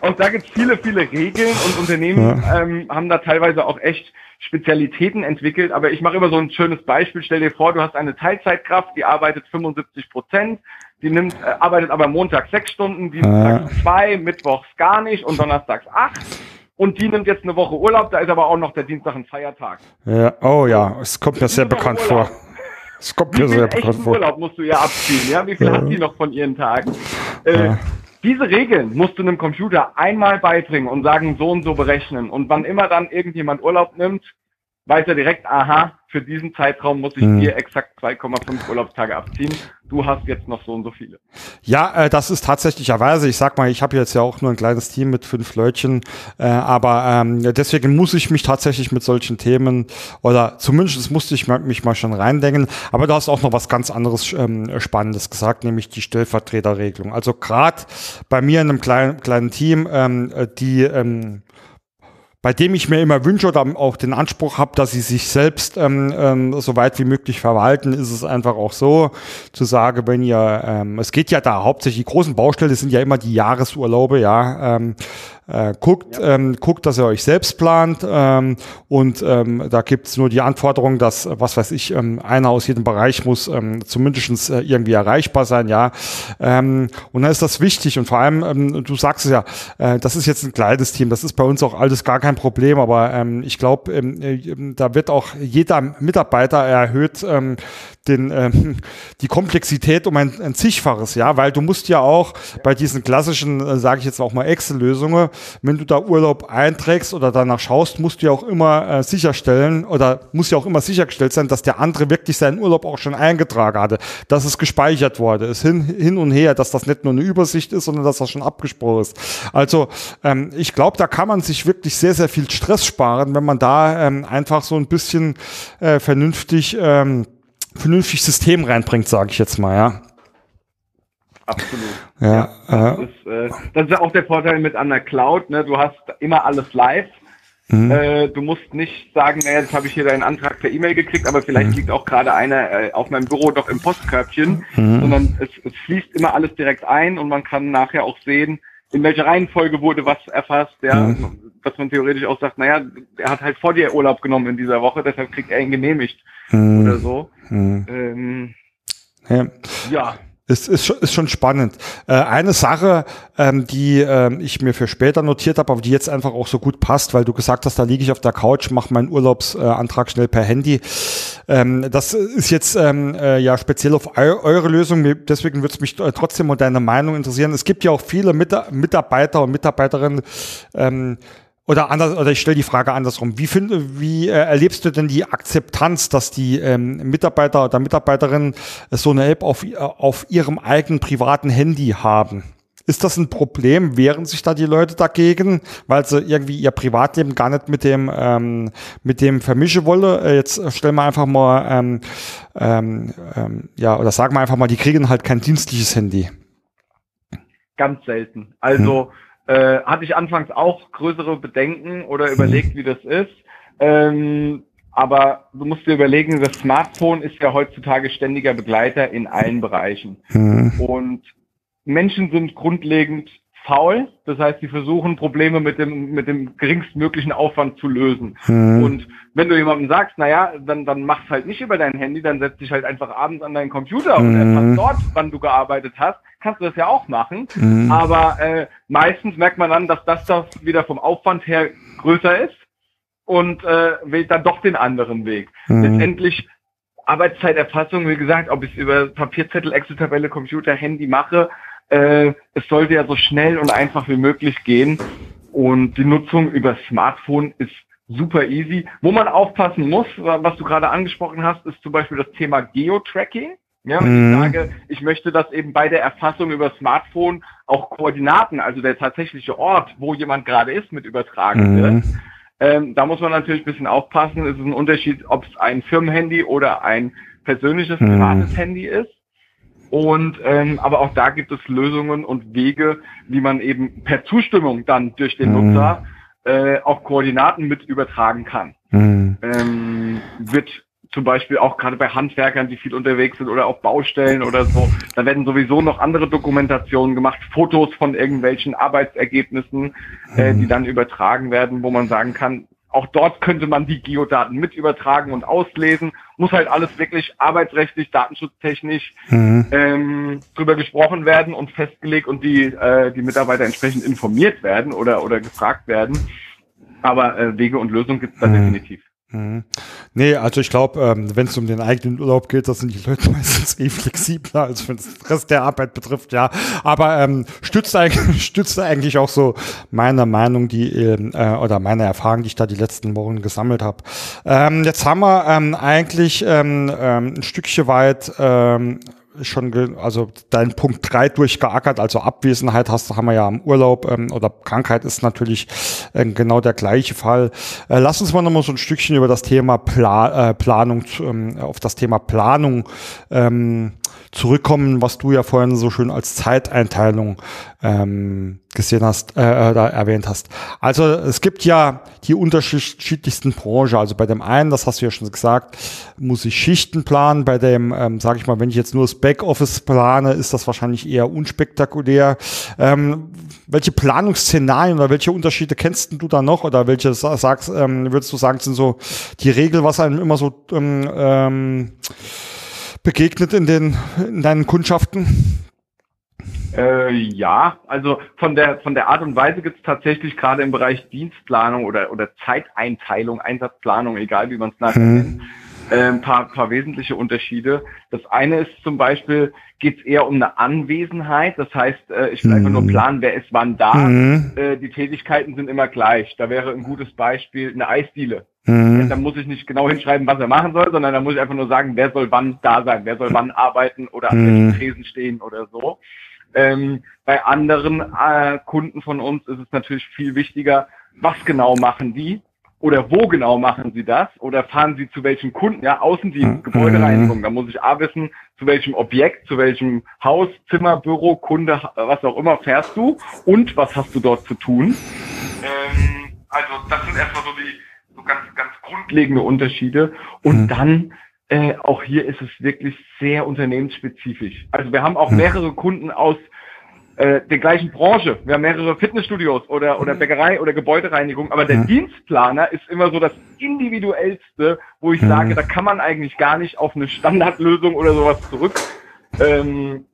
und da gibt es viele, viele Regeln und Unternehmen ja. ähm, haben da teilweise auch echt Spezialitäten entwickelt. Aber ich mache immer so ein schönes Beispiel. Stell dir vor, du hast eine Teilzeitkraft, die arbeitet 75 Prozent, die nimmt, äh, arbeitet aber montags sechs Stunden, dienstags ja. zwei, mittwochs gar nicht und donnerstags acht. Und die nimmt jetzt eine Woche Urlaub, da ist aber auch noch der Dienstag ein Feiertag. Ja, oh ja, es kommt mir sehr bekannt Urlaub. vor. Das kommt mir sehr bekannt vor. Urlaub musst du ja abziehen, ja? Wie viel ja. hat die noch von ihren Tagen? Äh, ja. Diese Regeln musst du einem Computer einmal beibringen und sagen, so und so berechnen. Und wann immer dann irgendjemand Urlaub nimmt, weiß er direkt, aha, für diesen Zeitraum muss ich hm. dir exakt 2,5 Urlaubstage abziehen. Du hast jetzt noch so und so viele. Ja, äh, das ist tatsächlicherweise, ich sag mal, ich habe jetzt ja auch nur ein kleines Team mit fünf Leutchen, äh, aber ähm, deswegen muss ich mich tatsächlich mit solchen Themen oder zumindest musste ich mich mal schon reindenken. Aber du hast auch noch was ganz anderes ähm, Spannendes gesagt, nämlich die Stellvertreterregelung. Also gerade bei mir in einem kleinen, kleinen Team, ähm, die ähm, bei dem ich mir immer wünsche oder auch den Anspruch habe, dass sie sich selbst ähm, ähm, so weit wie möglich verwalten, ist es einfach auch so zu sagen, wenn ihr, ähm, es geht ja da hauptsächlich, die großen Baustelle sind ja immer die Jahresurlaube, ja, ähm, äh, guckt, ja. ähm, guckt, dass ihr euch selbst plant ähm, und ähm, da gibt's nur die Anforderung, dass, was weiß ich, ähm, einer aus jedem Bereich muss ähm, zumindest äh, irgendwie erreichbar sein, ja. Ähm, und dann ist das wichtig und vor allem, ähm, du sagst es ja, äh, das ist jetzt ein kleines Team, das ist bei uns auch alles gar kein Problem, aber ähm, ich glaube, ähm, äh, da wird auch jeder Mitarbeiter erhöht ähm, den, ähm, <laughs> die Komplexität um ein, ein zigfaches, ja, weil du musst ja auch bei diesen klassischen, äh, sage ich jetzt auch mal Excel-Lösungen, wenn du da Urlaub einträgst oder danach schaust, musst du ja auch immer äh, sicherstellen oder muss ja auch immer sichergestellt sein, dass der andere wirklich seinen Urlaub auch schon eingetragen hatte, dass es gespeichert wurde, ist hin, hin und her, dass das nicht nur eine Übersicht ist, sondern dass das schon abgesprochen ist. Also ähm, ich glaube, da kann man sich wirklich sehr, sehr viel Stress sparen, wenn man da ähm, einfach so ein bisschen äh, vernünftig ähm, vernünftig System reinbringt, sage ich jetzt mal, ja. Absolut. Ja, ja das, äh, ist, äh, das ist ja auch der Vorteil mit an der Cloud. Ne? Du hast immer alles live. Mhm. Äh, du musst nicht sagen, naja, jetzt habe ich hier deinen Antrag per E-Mail gekriegt, aber vielleicht mhm. liegt auch gerade einer äh, auf meinem Büro doch im Postkörbchen, mhm. sondern es, es fließt immer alles direkt ein und man kann nachher auch sehen, in welcher Reihenfolge wurde was erfasst, ja, mhm. dass man theoretisch auch sagt, naja, er hat halt vor dir Urlaub genommen in dieser Woche, deshalb kriegt er ihn genehmigt mhm. oder so. Mhm. Ähm, ja. ja. Ist, ist, ist schon spannend. Äh, eine Sache, ähm, die ähm, ich mir für später notiert habe, aber die jetzt einfach auch so gut passt, weil du gesagt hast, da liege ich auf der Couch, mache meinen Urlaubsantrag schnell per Handy. Ähm, das ist jetzt ähm, äh, ja speziell auf eu eure Lösung, deswegen würde es mich äh, trotzdem mal deine Meinung interessieren. Es gibt ja auch viele Mit Mitarbeiter und Mitarbeiterinnen, ähm, oder anders, oder ich stelle die Frage andersrum. Wie, find, wie äh, erlebst du denn die Akzeptanz, dass die ähm, Mitarbeiter oder Mitarbeiterinnen so eine App auf, äh, auf ihrem eigenen privaten Handy haben? Ist das ein Problem? Wehren sich da die Leute dagegen, weil sie irgendwie ihr Privatleben gar nicht mit dem ähm, mit dem vermischen wolle? Äh, jetzt stellen wir einfach mal ähm, ähm, ähm, ja oder sagen wir einfach mal, die kriegen halt kein dienstliches Handy. Ganz selten. Also hm äh, hatte ich anfangs auch größere Bedenken oder überlegt, wie das ist. Ähm, aber du musst dir überlegen, das Smartphone ist ja heutzutage ständiger Begleiter in allen Bereichen. Mhm. Und Menschen sind grundlegend faul. Das heißt, sie versuchen Probleme mit dem, mit dem geringstmöglichen Aufwand zu lösen. Mhm. Und wenn du jemandem sagst, naja, dann, dann mach's halt nicht über dein Handy, dann setz dich halt einfach abends an deinen Computer mhm. und erfasst dort, wann du gearbeitet hast, kannst du das ja auch machen. Mhm. Aber äh, meistens merkt man dann, dass das doch wieder vom Aufwand her größer ist und äh, wählt dann doch den anderen Weg. Mhm. Letztendlich Arbeitszeiterfassung, wie gesagt, ob ich es über Papierzettel, Excel-Tabelle, Computer, Handy mache, äh, es sollte ja so schnell und einfach wie möglich gehen. Und die Nutzung über Smartphone ist super easy. Wo man aufpassen muss, was du gerade angesprochen hast, ist zum Beispiel das Thema Geo-Tracking. Ja, mhm. ich sage, ich möchte, dass eben bei der Erfassung über Smartphone auch Koordinaten, also der tatsächliche Ort, wo jemand gerade ist, mit übertragen mhm. wird. Ähm, da muss man natürlich ein bisschen aufpassen. Es ist ein Unterschied, ob es ein Firmenhandy oder ein persönliches, mhm. privates Handy ist. Und ähm, aber auch da gibt es Lösungen und Wege, wie man eben per Zustimmung dann durch den mhm. Nutzer äh, auch Koordinaten mit übertragen kann. Mhm. Ähm, wird zum Beispiel auch gerade bei Handwerkern, die viel unterwegs sind oder auf Baustellen oder so, da werden sowieso noch andere Dokumentationen gemacht, Fotos von irgendwelchen Arbeitsergebnissen, äh, die mhm. dann übertragen werden, wo man sagen kann, auch dort könnte man die Geodaten mit übertragen und auslesen. Muss halt alles wirklich arbeitsrechtlich, datenschutztechnisch mhm. ähm, drüber gesprochen werden und festgelegt und die, äh, die Mitarbeiter entsprechend informiert werden oder, oder gefragt werden. Aber äh, Wege und Lösungen gibt es da mhm. definitiv. Mhm. Nee, also ich glaube, ähm, wenn es um den eigenen Urlaub geht, da sind die Leute <laughs> meistens eh flexibler, als wenn es den Rest der Arbeit betrifft, ja. Aber ähm, stützt, eigentlich, <laughs> stützt eigentlich auch so meine Meinung, die ähm, äh, oder meine Erfahrung, die ich da die letzten Wochen gesammelt habe. Ähm, jetzt haben wir ähm, eigentlich ähm, ähm, ein Stückchen weit ähm, schon, also dein Punkt drei durchgeackert, also Abwesenheit hast, haben wir ja am Urlaub ähm, oder Krankheit ist natürlich äh, genau der gleiche Fall. Äh, lass uns mal noch mal so ein Stückchen über das Thema Pla äh, Planung, ähm, auf das Thema Planung ähm, zurückkommen, was du ja vorhin so schön als Zeiteinteilung ähm, gesehen hast, äh, äh, da erwähnt hast. Also es gibt ja die unterschiedlichsten Branchen. Also bei dem einen, das hast du ja schon gesagt, muss ich Schichten planen. Bei dem, ähm, sage ich mal, wenn ich jetzt nur das Backoffice plane, ist das wahrscheinlich eher unspektakulär. Ähm, welche Planungsszenarien oder welche Unterschiede kennst du da noch? Oder welche sagst, ähm, würdest du sagen, sind so die Regel, was einem immer so ähm, ähm, begegnet in den in deinen Kundschaften? Äh, ja, also von der von der Art und Weise gibt es tatsächlich gerade im Bereich Dienstplanung oder oder Zeiteinteilung, Einsatzplanung, egal wie man es nachher hm. nennt, äh, ein paar, paar wesentliche Unterschiede. Das eine ist zum Beispiel, geht es eher um eine Anwesenheit. Das heißt, äh, ich will hm. einfach nur hm. planen, wer ist wann da. Hm. Die Tätigkeiten sind immer gleich. Da wäre ein gutes Beispiel eine Eisdiele. Mhm. Da muss ich nicht genau hinschreiben, was er machen soll, sondern da muss ich einfach nur sagen, wer soll wann da sein, wer soll wann arbeiten oder an welchen mhm. Tresen stehen oder so. Ähm, bei anderen äh, Kunden von uns ist es natürlich viel wichtiger, was genau machen die oder wo genau machen sie das oder fahren sie zu welchem Kunden, ja, Außendienst, mhm. Gebäudereinigung, da muss ich A wissen, zu welchem Objekt, zu welchem Haus, Zimmer, Büro, Kunde, was auch immer fährst du und was hast du dort zu tun. Ähm, also das sind erstmal so die so ganz, ganz grundlegende Unterschiede und mhm. dann äh, auch hier ist es wirklich sehr unternehmensspezifisch. Also wir haben auch hm. mehrere Kunden aus äh, der gleichen Branche. Wir haben mehrere Fitnessstudios oder, oder hm. Bäckerei oder Gebäudereinigung, aber der mhm. Dienstplaner ist immer so das individuellste, wo ich mhm. sage, da kann man eigentlich gar nicht auf eine Standardlösung oder sowas zurückgreifen. Ähm,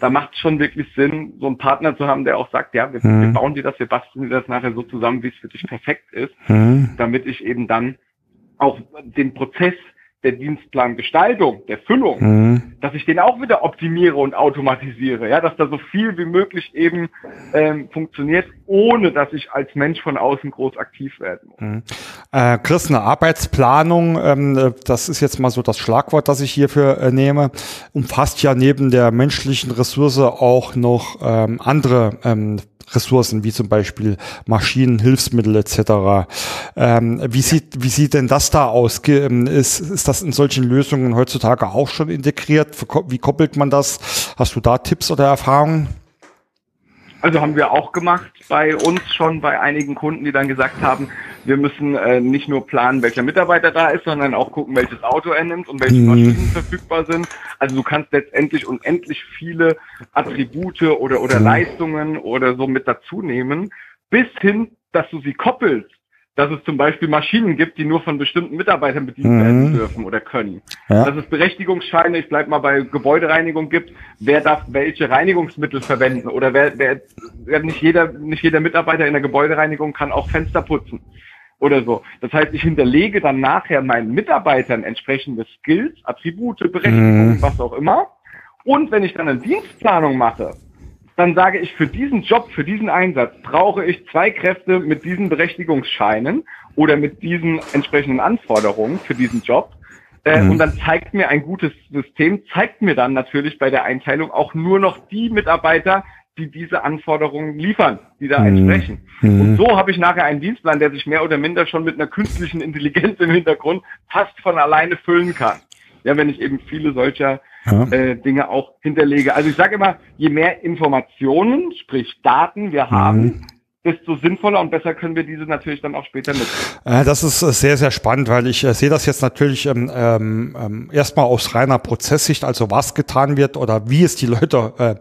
da macht es schon wirklich Sinn, so einen Partner zu haben, der auch sagt, ja, wir, mhm. wir bauen dir das, wir basteln dir das nachher so zusammen, wie es für dich perfekt ist, hm. damit ich eben dann auch den Prozess der Dienstplangestaltung, der Füllung, mhm. dass ich den auch wieder optimiere und automatisiere, ja, dass da so viel wie möglich eben ähm, funktioniert, ohne dass ich als Mensch von außen groß aktiv werden muss. Mhm. Äh, Chris, eine Arbeitsplanung, ähm, äh, das ist jetzt mal so das Schlagwort, das ich hierfür äh, nehme, umfasst ja neben der menschlichen Ressource auch noch ähm, andere ähm, Ressourcen wie zum Beispiel Maschinen, Hilfsmittel etc. Ähm, wie, sieht, wie sieht denn das da aus? Ähm, ist, ist das in solchen Lösungen heutzutage auch schon integriert? Wie koppelt man das? Hast du da Tipps oder Erfahrungen? Also haben wir auch gemacht bei uns schon, bei einigen Kunden, die dann gesagt haben, wir müssen äh, nicht nur planen, welcher Mitarbeiter da ist, sondern auch gucken, welches Auto er nimmt und welche mhm. Maschinen verfügbar sind. Also du kannst letztendlich unendlich viele Attribute oder, oder mhm. Leistungen oder so mit dazu nehmen, bis hin, dass du sie koppelst dass es zum Beispiel Maschinen gibt, die nur von bestimmten Mitarbeitern bedient mhm. werden dürfen oder können. Ja. Dass es Berechtigungsscheine, ich bleib mal bei Gebäudereinigung gibt, wer darf welche Reinigungsmittel verwenden oder wer, wer, wer nicht jeder, nicht jeder Mitarbeiter in der Gebäudereinigung kann auch Fenster putzen oder so. Das heißt, ich hinterlege dann nachher meinen Mitarbeitern entsprechende Skills, Attribute, Berechtigungen, mhm. was auch immer. Und wenn ich dann eine Dienstplanung mache, dann sage ich, für diesen Job, für diesen Einsatz brauche ich zwei Kräfte mit diesen Berechtigungsscheinen oder mit diesen entsprechenden Anforderungen für diesen Job. Äh, mhm. Und dann zeigt mir ein gutes System, zeigt mir dann natürlich bei der Einteilung auch nur noch die Mitarbeiter, die diese Anforderungen liefern, die da mhm. entsprechen. Mhm. Und so habe ich nachher einen Dienstplan, der sich mehr oder minder schon mit einer künstlichen Intelligenz im Hintergrund fast von alleine füllen kann. Ja, wenn ich eben viele solcher ja. äh, Dinge auch hinterlege. Also ich sage immer, je mehr Informationen, sprich Daten wir haben, mhm desto sinnvoller und besser können wir diese natürlich dann auch später nutzen. Äh, das ist äh, sehr, sehr spannend, weil ich äh, sehe das jetzt natürlich ähm, ähm, ähm, erstmal aus reiner Prozesssicht, also was getan wird oder wie es die Leute äh,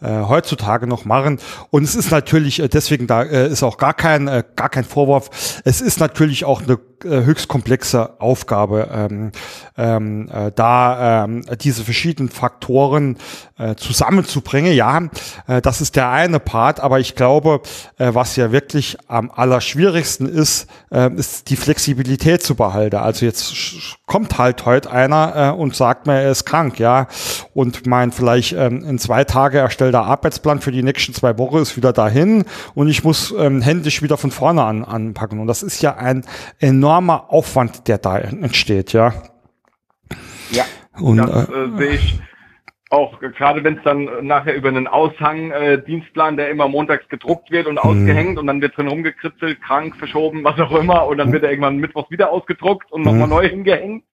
äh, heutzutage noch machen. Und es ist natürlich, äh, deswegen da äh, ist auch gar kein, äh, gar kein Vorwurf, es ist natürlich auch eine äh, höchst komplexe Aufgabe, ähm, ähm, äh, da ähm, diese verschiedenen Faktoren äh, zusammenzubringen. Ja, äh, das ist der eine Part, aber ich glaube, äh, was ja wirklich am allerschwierigsten ist, äh, ist die Flexibilität zu behalten. Also jetzt kommt halt heute einer äh, und sagt mir, er ist krank, ja, und mein vielleicht ähm, in zwei Tage erstellter Arbeitsplan für die nächsten zwei Wochen ist wieder dahin und ich muss ähm, händisch wieder von vorne an, anpacken. Und das ist ja ein enormer Aufwand, der da entsteht, ja. Ja, und, das äh, äh sehe ich auch gerade wenn es dann nachher über einen Aushang äh, Dienstplan, der immer montags gedruckt wird und mhm. ausgehängt und dann wird drin rumgekritzelt, krank, verschoben, was auch immer und dann wird er irgendwann mittwochs wieder ausgedruckt und nochmal mhm. neu hingehängt.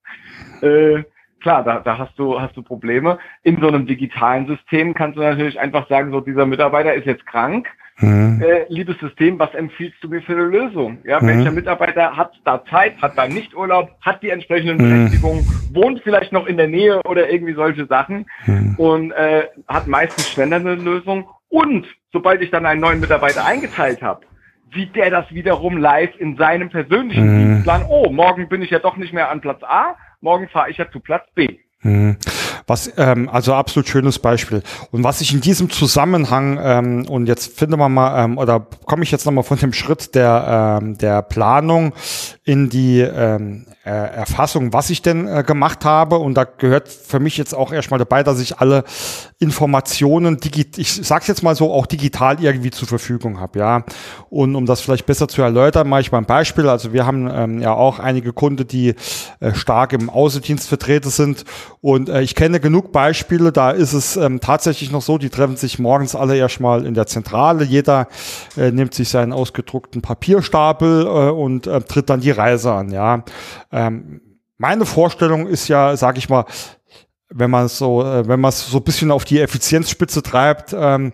Äh, klar, da, da hast du, hast du Probleme. In so einem digitalen System kannst du natürlich einfach sagen, so dieser Mitarbeiter ist jetzt krank. Mhm. Äh, liebes System, was empfiehlst du mir für eine Lösung? Ja, mhm. welcher Mitarbeiter hat da Zeit, hat da Nichturlaub, hat die entsprechenden mhm. Berechtigungen, wohnt vielleicht noch in der Nähe oder irgendwie solche Sachen mhm. und äh, hat meistens schneller eine Lösung. Und sobald ich dann einen neuen Mitarbeiter eingeteilt habe, sieht der das wiederum live in seinem persönlichen mhm. Dienstplan. Oh, morgen bin ich ja doch nicht mehr an Platz A, morgen fahre ich ja zu Platz B. Mhm. Was, ähm, also absolut schönes Beispiel. Und was ich in diesem Zusammenhang, ähm, und jetzt finde man mal, ähm, oder komme ich jetzt nochmal von dem Schritt der, ähm, der Planung in die ähm, äh, Erfassung, was ich denn äh, gemacht habe. Und da gehört für mich jetzt auch erstmal dabei, dass ich alle Informationen, digit ich sag's jetzt mal so, auch digital irgendwie zur Verfügung habe, ja. Und um das vielleicht besser zu erläutern, mache ich mal ein Beispiel. Also wir haben ähm, ja auch einige Kunden, die äh, stark im Außendienst vertreten sind. Und äh, ich kenne genug Beispiele, da ist es ähm, tatsächlich noch so, die treffen sich morgens alle erstmal in der Zentrale. Jeder äh, nimmt sich seinen ausgedruckten Papierstapel äh, und äh, tritt dann die Reise an, ja. Ähm, meine Vorstellung ist ja, sag ich mal, wenn man es so, äh, wenn man es so ein bisschen auf die Effizienzspitze treibt, ähm,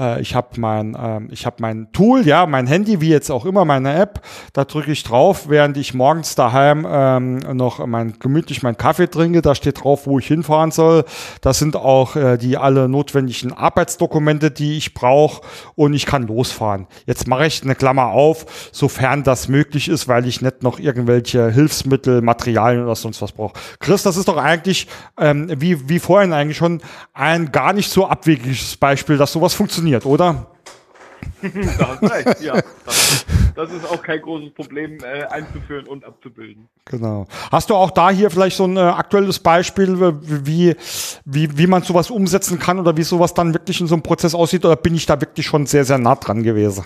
äh, ich habe mein, ähm, ich habe mein Tool, ja, mein Handy, wie jetzt auch immer, meine App, da drücke ich drauf, während ich morgens daheim ähm, noch mein, gemütlich meinen Kaffee trinke, da steht drauf, wo ich hinfahren soll. Das sind auch äh, die alle notwendigen Arbeitsdokumente, die ich brauche und ich kann losfahren. Jetzt mache ich eine Klammer auf, sofern das möglich ist, weil ich nicht noch irgendwelche Hilfsmittel, Materialien oder sonst was brauche. Chris, das ist doch eigentlich, ähm, wie, wie vorhin eigentlich schon, ein gar nicht so abwegiges Beispiel, dass sowas funktioniert funktioniert, oder? <laughs> da hast recht, ja. Das, das, ist auch kein großes Problem äh, einzuführen und abzubilden. Genau. Hast du auch da hier vielleicht so ein äh, aktuelles Beispiel, wie, wie, wie man sowas umsetzen kann oder wie sowas dann wirklich in so einem Prozess aussieht? Oder bin ich da wirklich schon sehr, sehr nah dran gewesen?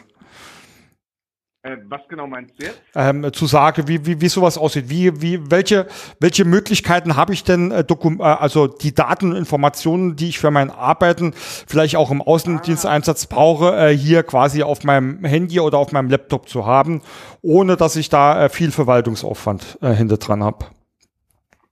Äh, was genau meinst du jetzt? Ähm, zu sagen, wie, wie, wie sowas aussieht. Wie, wie, welche, welche Möglichkeiten habe ich denn, äh, Dokum äh, also die Daten und Informationen, die ich für mein Arbeiten vielleicht auch im Außendiensteinsatz ah. brauche, äh, hier quasi auf meinem Handy oder auf meinem Laptop zu haben, ohne dass ich da äh, viel Verwaltungsaufwand äh, hinter dran habe?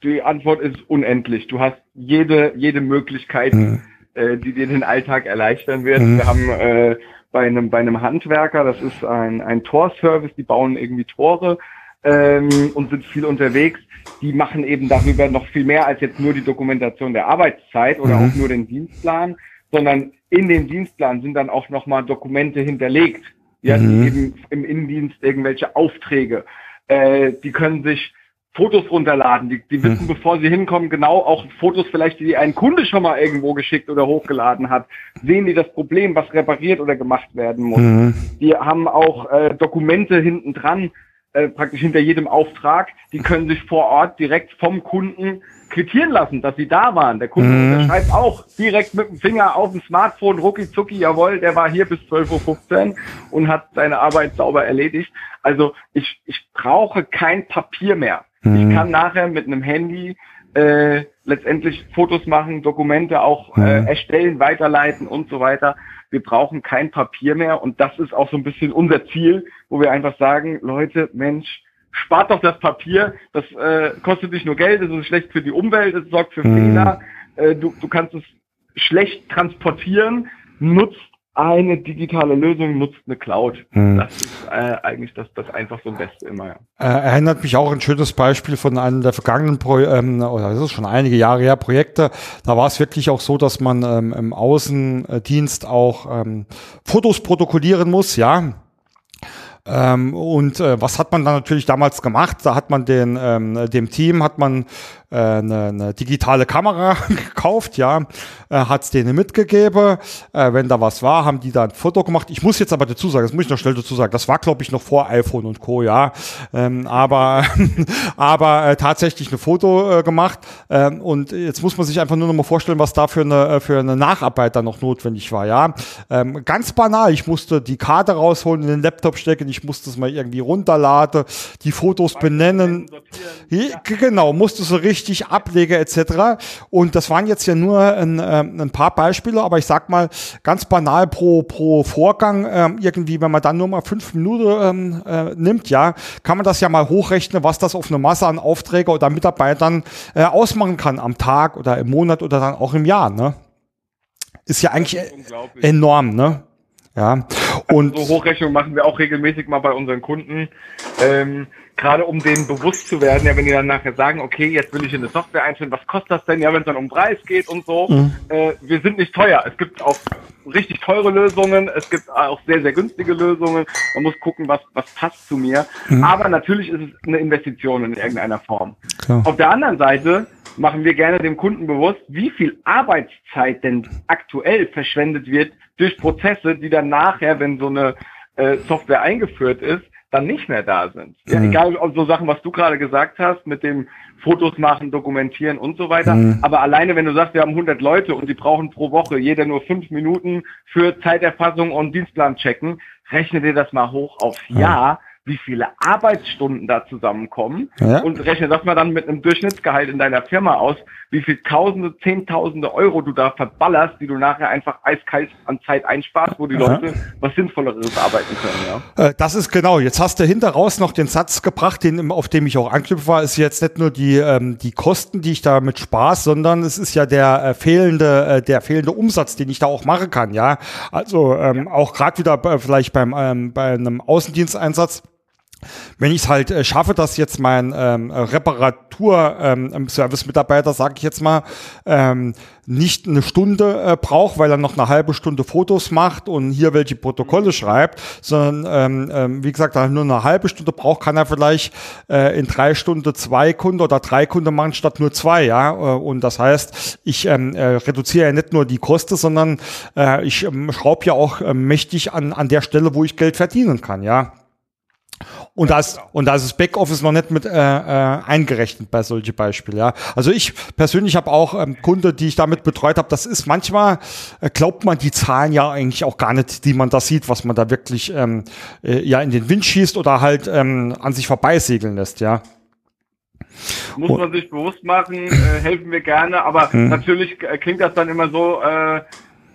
Die Antwort ist unendlich. Du hast jede, jede Möglichkeit, mhm. Äh, die dir den Alltag erleichtern wird. Mhm. Wir haben äh, bei einem, bei einem Handwerker, das ist ein, ein Torservice, die bauen irgendwie Tore ähm, und sind viel unterwegs. Die machen eben darüber noch viel mehr als jetzt nur die Dokumentation der Arbeitszeit oder mhm. auch nur den Dienstplan, sondern in den Dienstplan sind dann auch nochmal Dokumente hinterlegt, ja, mhm. eben im Innendienst irgendwelche Aufträge. Äh, die können sich Fotos runterladen. Die, die wissen, hm. bevor sie hinkommen, genau auch Fotos vielleicht, die ein Kunde schon mal irgendwo geschickt oder hochgeladen hat. Sehen die das Problem, was repariert oder gemacht werden muss. Mhm. Die haben auch äh, Dokumente hinten dran, äh, praktisch hinter jedem Auftrag. Die können sich vor Ort direkt vom Kunden quittieren lassen, dass sie da waren. Der Kunde mhm. unterschreibt auch direkt mit dem Finger auf dem Smartphone, rucki zucki, jawohl, der war hier bis 12.15 Uhr und hat seine Arbeit sauber erledigt. Also ich, ich brauche kein Papier mehr. Mhm. Ich kann nachher mit einem Handy äh, letztendlich Fotos machen, Dokumente auch äh, mhm. erstellen, weiterleiten und so weiter. Wir brauchen kein Papier mehr und das ist auch so ein bisschen unser Ziel, wo wir einfach sagen, Leute, Mensch, spart doch das Papier, das äh, kostet nicht nur Geld, es ist schlecht für die Umwelt, es sorgt für mhm. Fehler, äh, du, du kannst es schlecht transportieren, nutzt eine digitale Lösung nutzt eine Cloud. Hm. Das ist äh, eigentlich das, das einfach so Beste immer. Ja. Äh, erinnert mich auch ein schönes Beispiel von einem der vergangenen, Pro ähm, oder das ist schon einige Jahre her, Projekte. Da war es wirklich auch so, dass man ähm, im Außendienst auch ähm, Fotos protokollieren muss, ja. Ähm, und äh, was hat man dann natürlich damals gemacht? Da hat man den, ähm, dem Team hat man äh, eine, eine digitale Kamera <laughs> gekauft, ja, äh, hat es denen mitgegeben. Äh, wenn da was war, haben die da ein Foto gemacht. Ich muss jetzt aber dazu sagen, das muss ich noch schnell dazu sagen, das war, glaube ich, noch vor iPhone und Co., ja. Ähm, aber <laughs> aber äh, tatsächlich ein Foto äh, gemacht. Ähm, und jetzt muss man sich einfach nur noch mal vorstellen, was da für eine, äh, für eine Nacharbeit dann noch notwendig war, ja. Ähm, ganz banal, ich musste die Karte rausholen, in den Laptop stecken, ich musste es mal irgendwie runterladen, die Fotos benennen. Ja. Genau, musste so richtig richtig ablege etc. Und das waren jetzt ja nur ein, äh, ein paar Beispiele, aber ich sag mal ganz banal pro, pro Vorgang ähm, irgendwie, wenn man dann nur mal fünf Minuten ähm, äh, nimmt, ja, kann man das ja mal hochrechnen, was das auf eine Masse an Aufträge oder Mitarbeitern äh, ausmachen kann am Tag oder im Monat oder dann auch im Jahr, ne? Ist ja eigentlich ist enorm, ne? Ja. Und also so Hochrechnung machen wir auch regelmäßig mal bei unseren Kunden. Ähm, gerade um denen bewusst zu werden, ja, wenn die dann nachher sagen, okay, jetzt will ich in eine Software einstellen, was kostet das denn? Ja, wenn es dann um Preis geht und so. Mhm. Äh, wir sind nicht teuer. Es gibt auch richtig teure Lösungen, es gibt auch sehr, sehr günstige Lösungen. Man muss gucken, was, was passt zu mir. Mhm. Aber natürlich ist es eine Investition in irgendeiner Form. Klar. Auf der anderen Seite machen wir gerne dem Kunden bewusst, wie viel Arbeitszeit denn aktuell verschwendet wird durch Prozesse, die dann nachher, wenn so eine äh, Software eingeführt ist, dann nicht mehr da sind. Ja, mhm. Egal, ob so Sachen, was du gerade gesagt hast, mit dem Fotos machen, dokumentieren und so weiter. Mhm. Aber alleine, wenn du sagst, wir haben 100 Leute und die brauchen pro Woche jeder nur fünf Minuten für Zeiterfassung und Dienstplan checken, rechne dir das mal hoch aufs Jahr wie viele Arbeitsstunden da zusammenkommen ja. und rechne das mal dann mit einem Durchschnittsgehalt in deiner Firma aus, wie viel Tausende, Zehntausende Euro du da verballerst, die du nachher einfach eiskalt an Zeit einsparst, wo die Aha. Leute was Sinnvolleres arbeiten können. Ja? Äh, das ist genau. Jetzt hast du hinter raus noch den Satz gebracht, den, auf dem ich auch anknüpfe, war, ist jetzt nicht nur die, ähm, die Kosten, die ich damit spaß, sondern es ist ja der äh, fehlende, äh, der fehlende Umsatz, den ich da auch machen kann. Ja, also ähm, ja. auch gerade wieder äh, vielleicht beim ähm, bei einem Außendiensteinsatz wenn ich es halt äh, schaffe, dass jetzt mein ähm, Reparatur-Service-Mitarbeiter, ähm, sage ich jetzt mal, ähm, nicht eine Stunde äh, braucht, weil er noch eine halbe Stunde Fotos macht und hier welche Protokolle schreibt, sondern ähm, ähm, wie gesagt, er nur eine halbe Stunde braucht, kann er vielleicht äh, in drei Stunden zwei Kunden oder drei Kunden machen statt nur zwei, ja. Äh, und das heißt, ich ähm, äh, reduziere ja nicht nur die Kosten, sondern äh, ich ähm, schraube ja auch äh, mächtig an, an der Stelle, wo ich Geld verdienen kann, ja. Und da ist, und da ist das Backoffice noch nicht mit äh, äh, eingerechnet bei solche Beispiele. Ja. Also ich persönlich habe auch ähm, Kunde, die ich damit betreut habe. Das ist manchmal, äh, glaubt man die Zahlen ja eigentlich auch gar nicht, die man da sieht, was man da wirklich ähm, äh, ja in den Wind schießt oder halt ähm, an sich vorbeisegeln lässt, ja. Muss man sich bewusst machen, äh, helfen wir gerne, aber hm. natürlich äh, klingt das dann immer so, äh,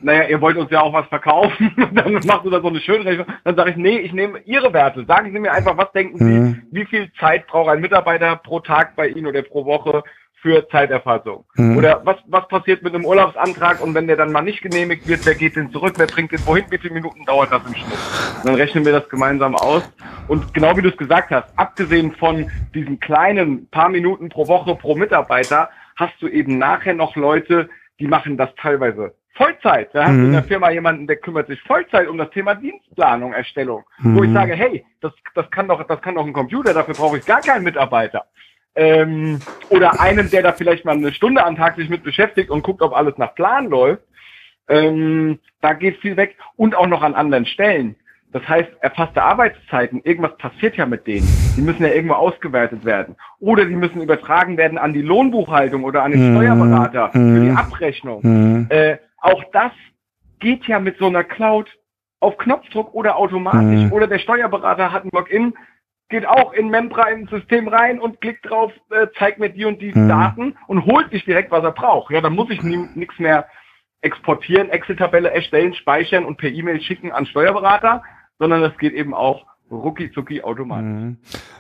naja, ihr wollt uns ja auch was verkaufen, <laughs> dann machst du da so eine schöne Rechnung. Dann sage ich, nee, ich nehme Ihre Werte. Sagen Sie mir einfach, was denken Sie, mhm. wie viel Zeit braucht ein Mitarbeiter pro Tag bei Ihnen oder pro Woche für Zeiterfassung? Mhm. Oder was, was passiert mit einem Urlaubsantrag und wenn der dann mal nicht genehmigt wird, wer geht denn zurück, wer bringt den wohin, wie viele Minuten dauert das im Schnitt? Und dann rechnen wir das gemeinsam aus. Und genau wie du es gesagt hast, abgesehen von diesen kleinen paar Minuten pro Woche pro Mitarbeiter, hast du eben nachher noch Leute, die machen das teilweise Vollzeit. Da mhm. hast du in der Firma jemanden, der kümmert sich Vollzeit um das Thema Dienstplanung, Erstellung. Mhm. Wo ich mhm. sage, hey, das, das kann doch, das kann doch ein Computer, dafür brauche ich gar keinen Mitarbeiter. Ähm, oder einen, der da vielleicht mal eine Stunde am Tag sich mit beschäftigt und guckt, ob alles nach Plan läuft. Ähm, da geht viel weg und auch noch an anderen Stellen. Das heißt, erfasste Arbeitszeiten, irgendwas passiert ja mit denen. Die müssen ja irgendwo ausgewertet werden. Oder die müssen übertragen werden an die Lohnbuchhaltung oder an den mhm. Steuerberater für die mhm. Abrechnung. Mhm. Äh, auch das geht ja mit so einer Cloud auf Knopfdruck oder automatisch. Mhm. Oder der Steuerberater hat ein Login, geht auch in Membra ins System rein und klickt drauf, äh, zeigt mir die und die mhm. Daten und holt sich direkt, was er braucht. Ja, dann muss ich nichts mehr exportieren, Excel-Tabelle erstellen, speichern und per E-Mail schicken an Steuerberater, sondern das geht eben auch rucki zucki automatisch. Mhm.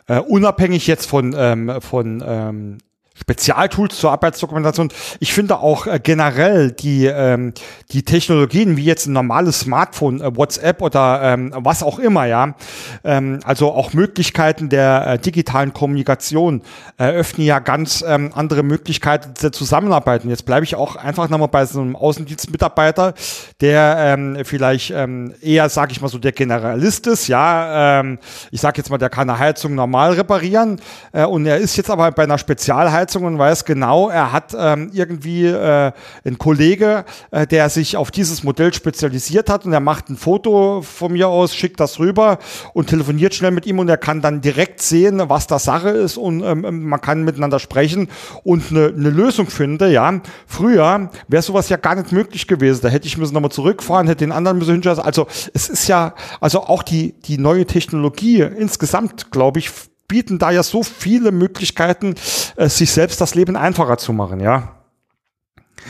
Äh, unabhängig jetzt von, ähm, von ähm, Spezialtools zur Arbeitsdokumentation. Ich finde auch äh, generell die, ähm, die Technologien wie jetzt ein normales Smartphone, äh, WhatsApp oder ähm, was auch immer, ja, ähm, also auch Möglichkeiten der äh, digitalen Kommunikation eröffnen ja ganz ähm, andere Möglichkeiten der Zusammenarbeit. Und jetzt bleibe ich auch einfach nochmal bei so einem Außendienstmitarbeiter, der ähm, vielleicht ähm, eher, sage ich mal so, der Generalist ist, ja, ähm, ich sage jetzt mal, der kann eine Heizung normal reparieren äh, und er ist jetzt aber bei einer Spezialheizung Heizung und weiß genau, er hat ähm, irgendwie äh, einen Kollege, äh, der sich auf dieses Modell spezialisiert hat und er macht ein Foto von mir aus, schickt das rüber und telefoniert schnell mit ihm und er kann dann direkt sehen, was da Sache ist und ähm, ähm man kann miteinander sprechen und eine, eine Lösung finden. Ja, früher wäre sowas ja gar nicht möglich gewesen. Da hätte ich müssen nochmal zurückfahren, hätte den anderen müssen hinschauen. Also es ist ja, also auch die die neue Technologie insgesamt, glaube ich, bieten da ja so viele Möglichkeiten, äh, sich selbst das Leben einfacher zu machen, ja.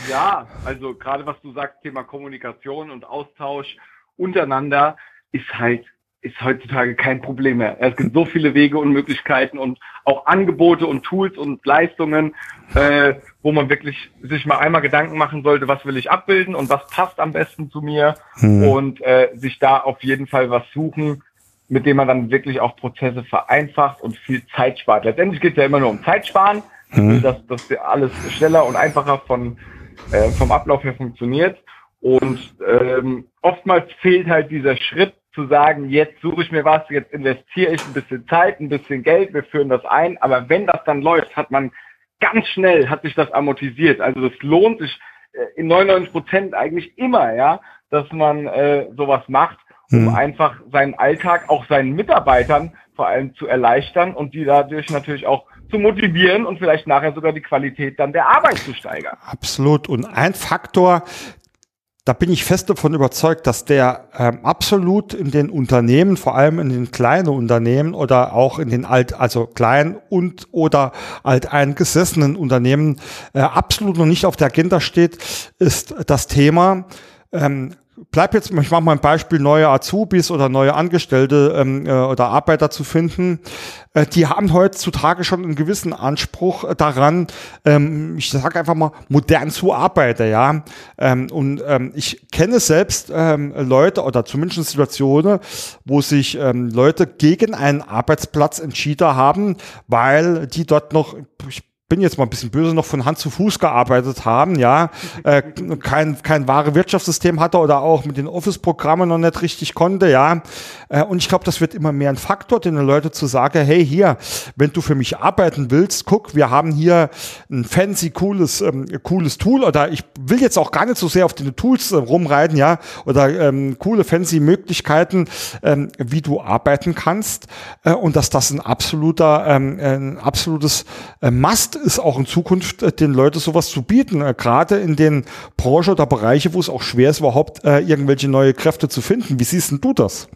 Ja, also gerade was du sagst, Thema Kommunikation und Austausch untereinander ist halt ist heutzutage kein Problem mehr. Es gibt so viele Wege und Möglichkeiten und auch Angebote und Tools und Leistungen, äh, wo man wirklich sich mal einmal Gedanken machen sollte, was will ich abbilden und was passt am besten zu mir hm. und äh, sich da auf jeden Fall was suchen, mit dem man dann wirklich auch Prozesse vereinfacht und viel Zeit spart. Letztendlich geht es ja immer nur um Zeitsparen, hm. dass das alles schneller und einfacher von äh, vom Ablauf her funktioniert. Und ähm, oftmals fehlt halt dieser Schritt zu sagen, jetzt suche ich mir was, jetzt investiere ich ein bisschen Zeit, ein bisschen Geld, wir führen das ein. Aber wenn das dann läuft, hat man ganz schnell, hat sich das amortisiert. Also das lohnt sich äh, in 99 Prozent eigentlich immer, ja, dass man äh, sowas macht, um mhm. einfach seinen Alltag auch seinen Mitarbeitern vor allem zu erleichtern und die dadurch natürlich auch zu motivieren und vielleicht nachher sogar die Qualität dann der Arbeit zu steigern. Absolut. Und ein Faktor, da bin ich fest davon überzeugt, dass der ähm, absolut in den Unternehmen, vor allem in den kleinen Unternehmen oder auch in den alt, also kleinen und oder alteingesessenen Unternehmen äh, absolut noch nicht auf der Agenda steht, ist das Thema ähm, bleib jetzt, ich mache mal ein Beispiel, neue Azubis oder neue Angestellte ähm, äh, oder Arbeiter zu finden, äh, die haben heutzutage schon einen gewissen Anspruch daran, ähm, ich sage einfach mal, modern zu arbeiten, ja. Ähm, und ähm, ich kenne selbst ähm, Leute oder zumindest Situationen, wo sich ähm, Leute gegen einen Arbeitsplatz entschieden haben, weil die dort noch, ich bin jetzt mal ein bisschen böse, noch von Hand zu Fuß gearbeitet haben, ja, äh, kein, kein wahre Wirtschaftssystem hatte oder auch mit den Office-Programmen noch nicht richtig konnte, ja. Äh, und ich glaube, das wird immer mehr ein Faktor, den Leute zu sagen, hey, hier, wenn du für mich arbeiten willst, guck, wir haben hier ein fancy, cooles, ähm, cooles Tool oder ich will jetzt auch gar nicht so sehr auf den Tools äh, rumreiten, ja, oder ähm, coole, fancy Möglichkeiten, ähm, wie du arbeiten kannst äh, und dass das ein absoluter, ähm, ein absolutes äh, Must ist auch in Zukunft äh, den Leuten sowas zu bieten, äh, gerade in den Branchen oder Bereiche, wo es auch schwer ist, überhaupt äh, irgendwelche neue Kräfte zu finden. Wie siehst denn du das?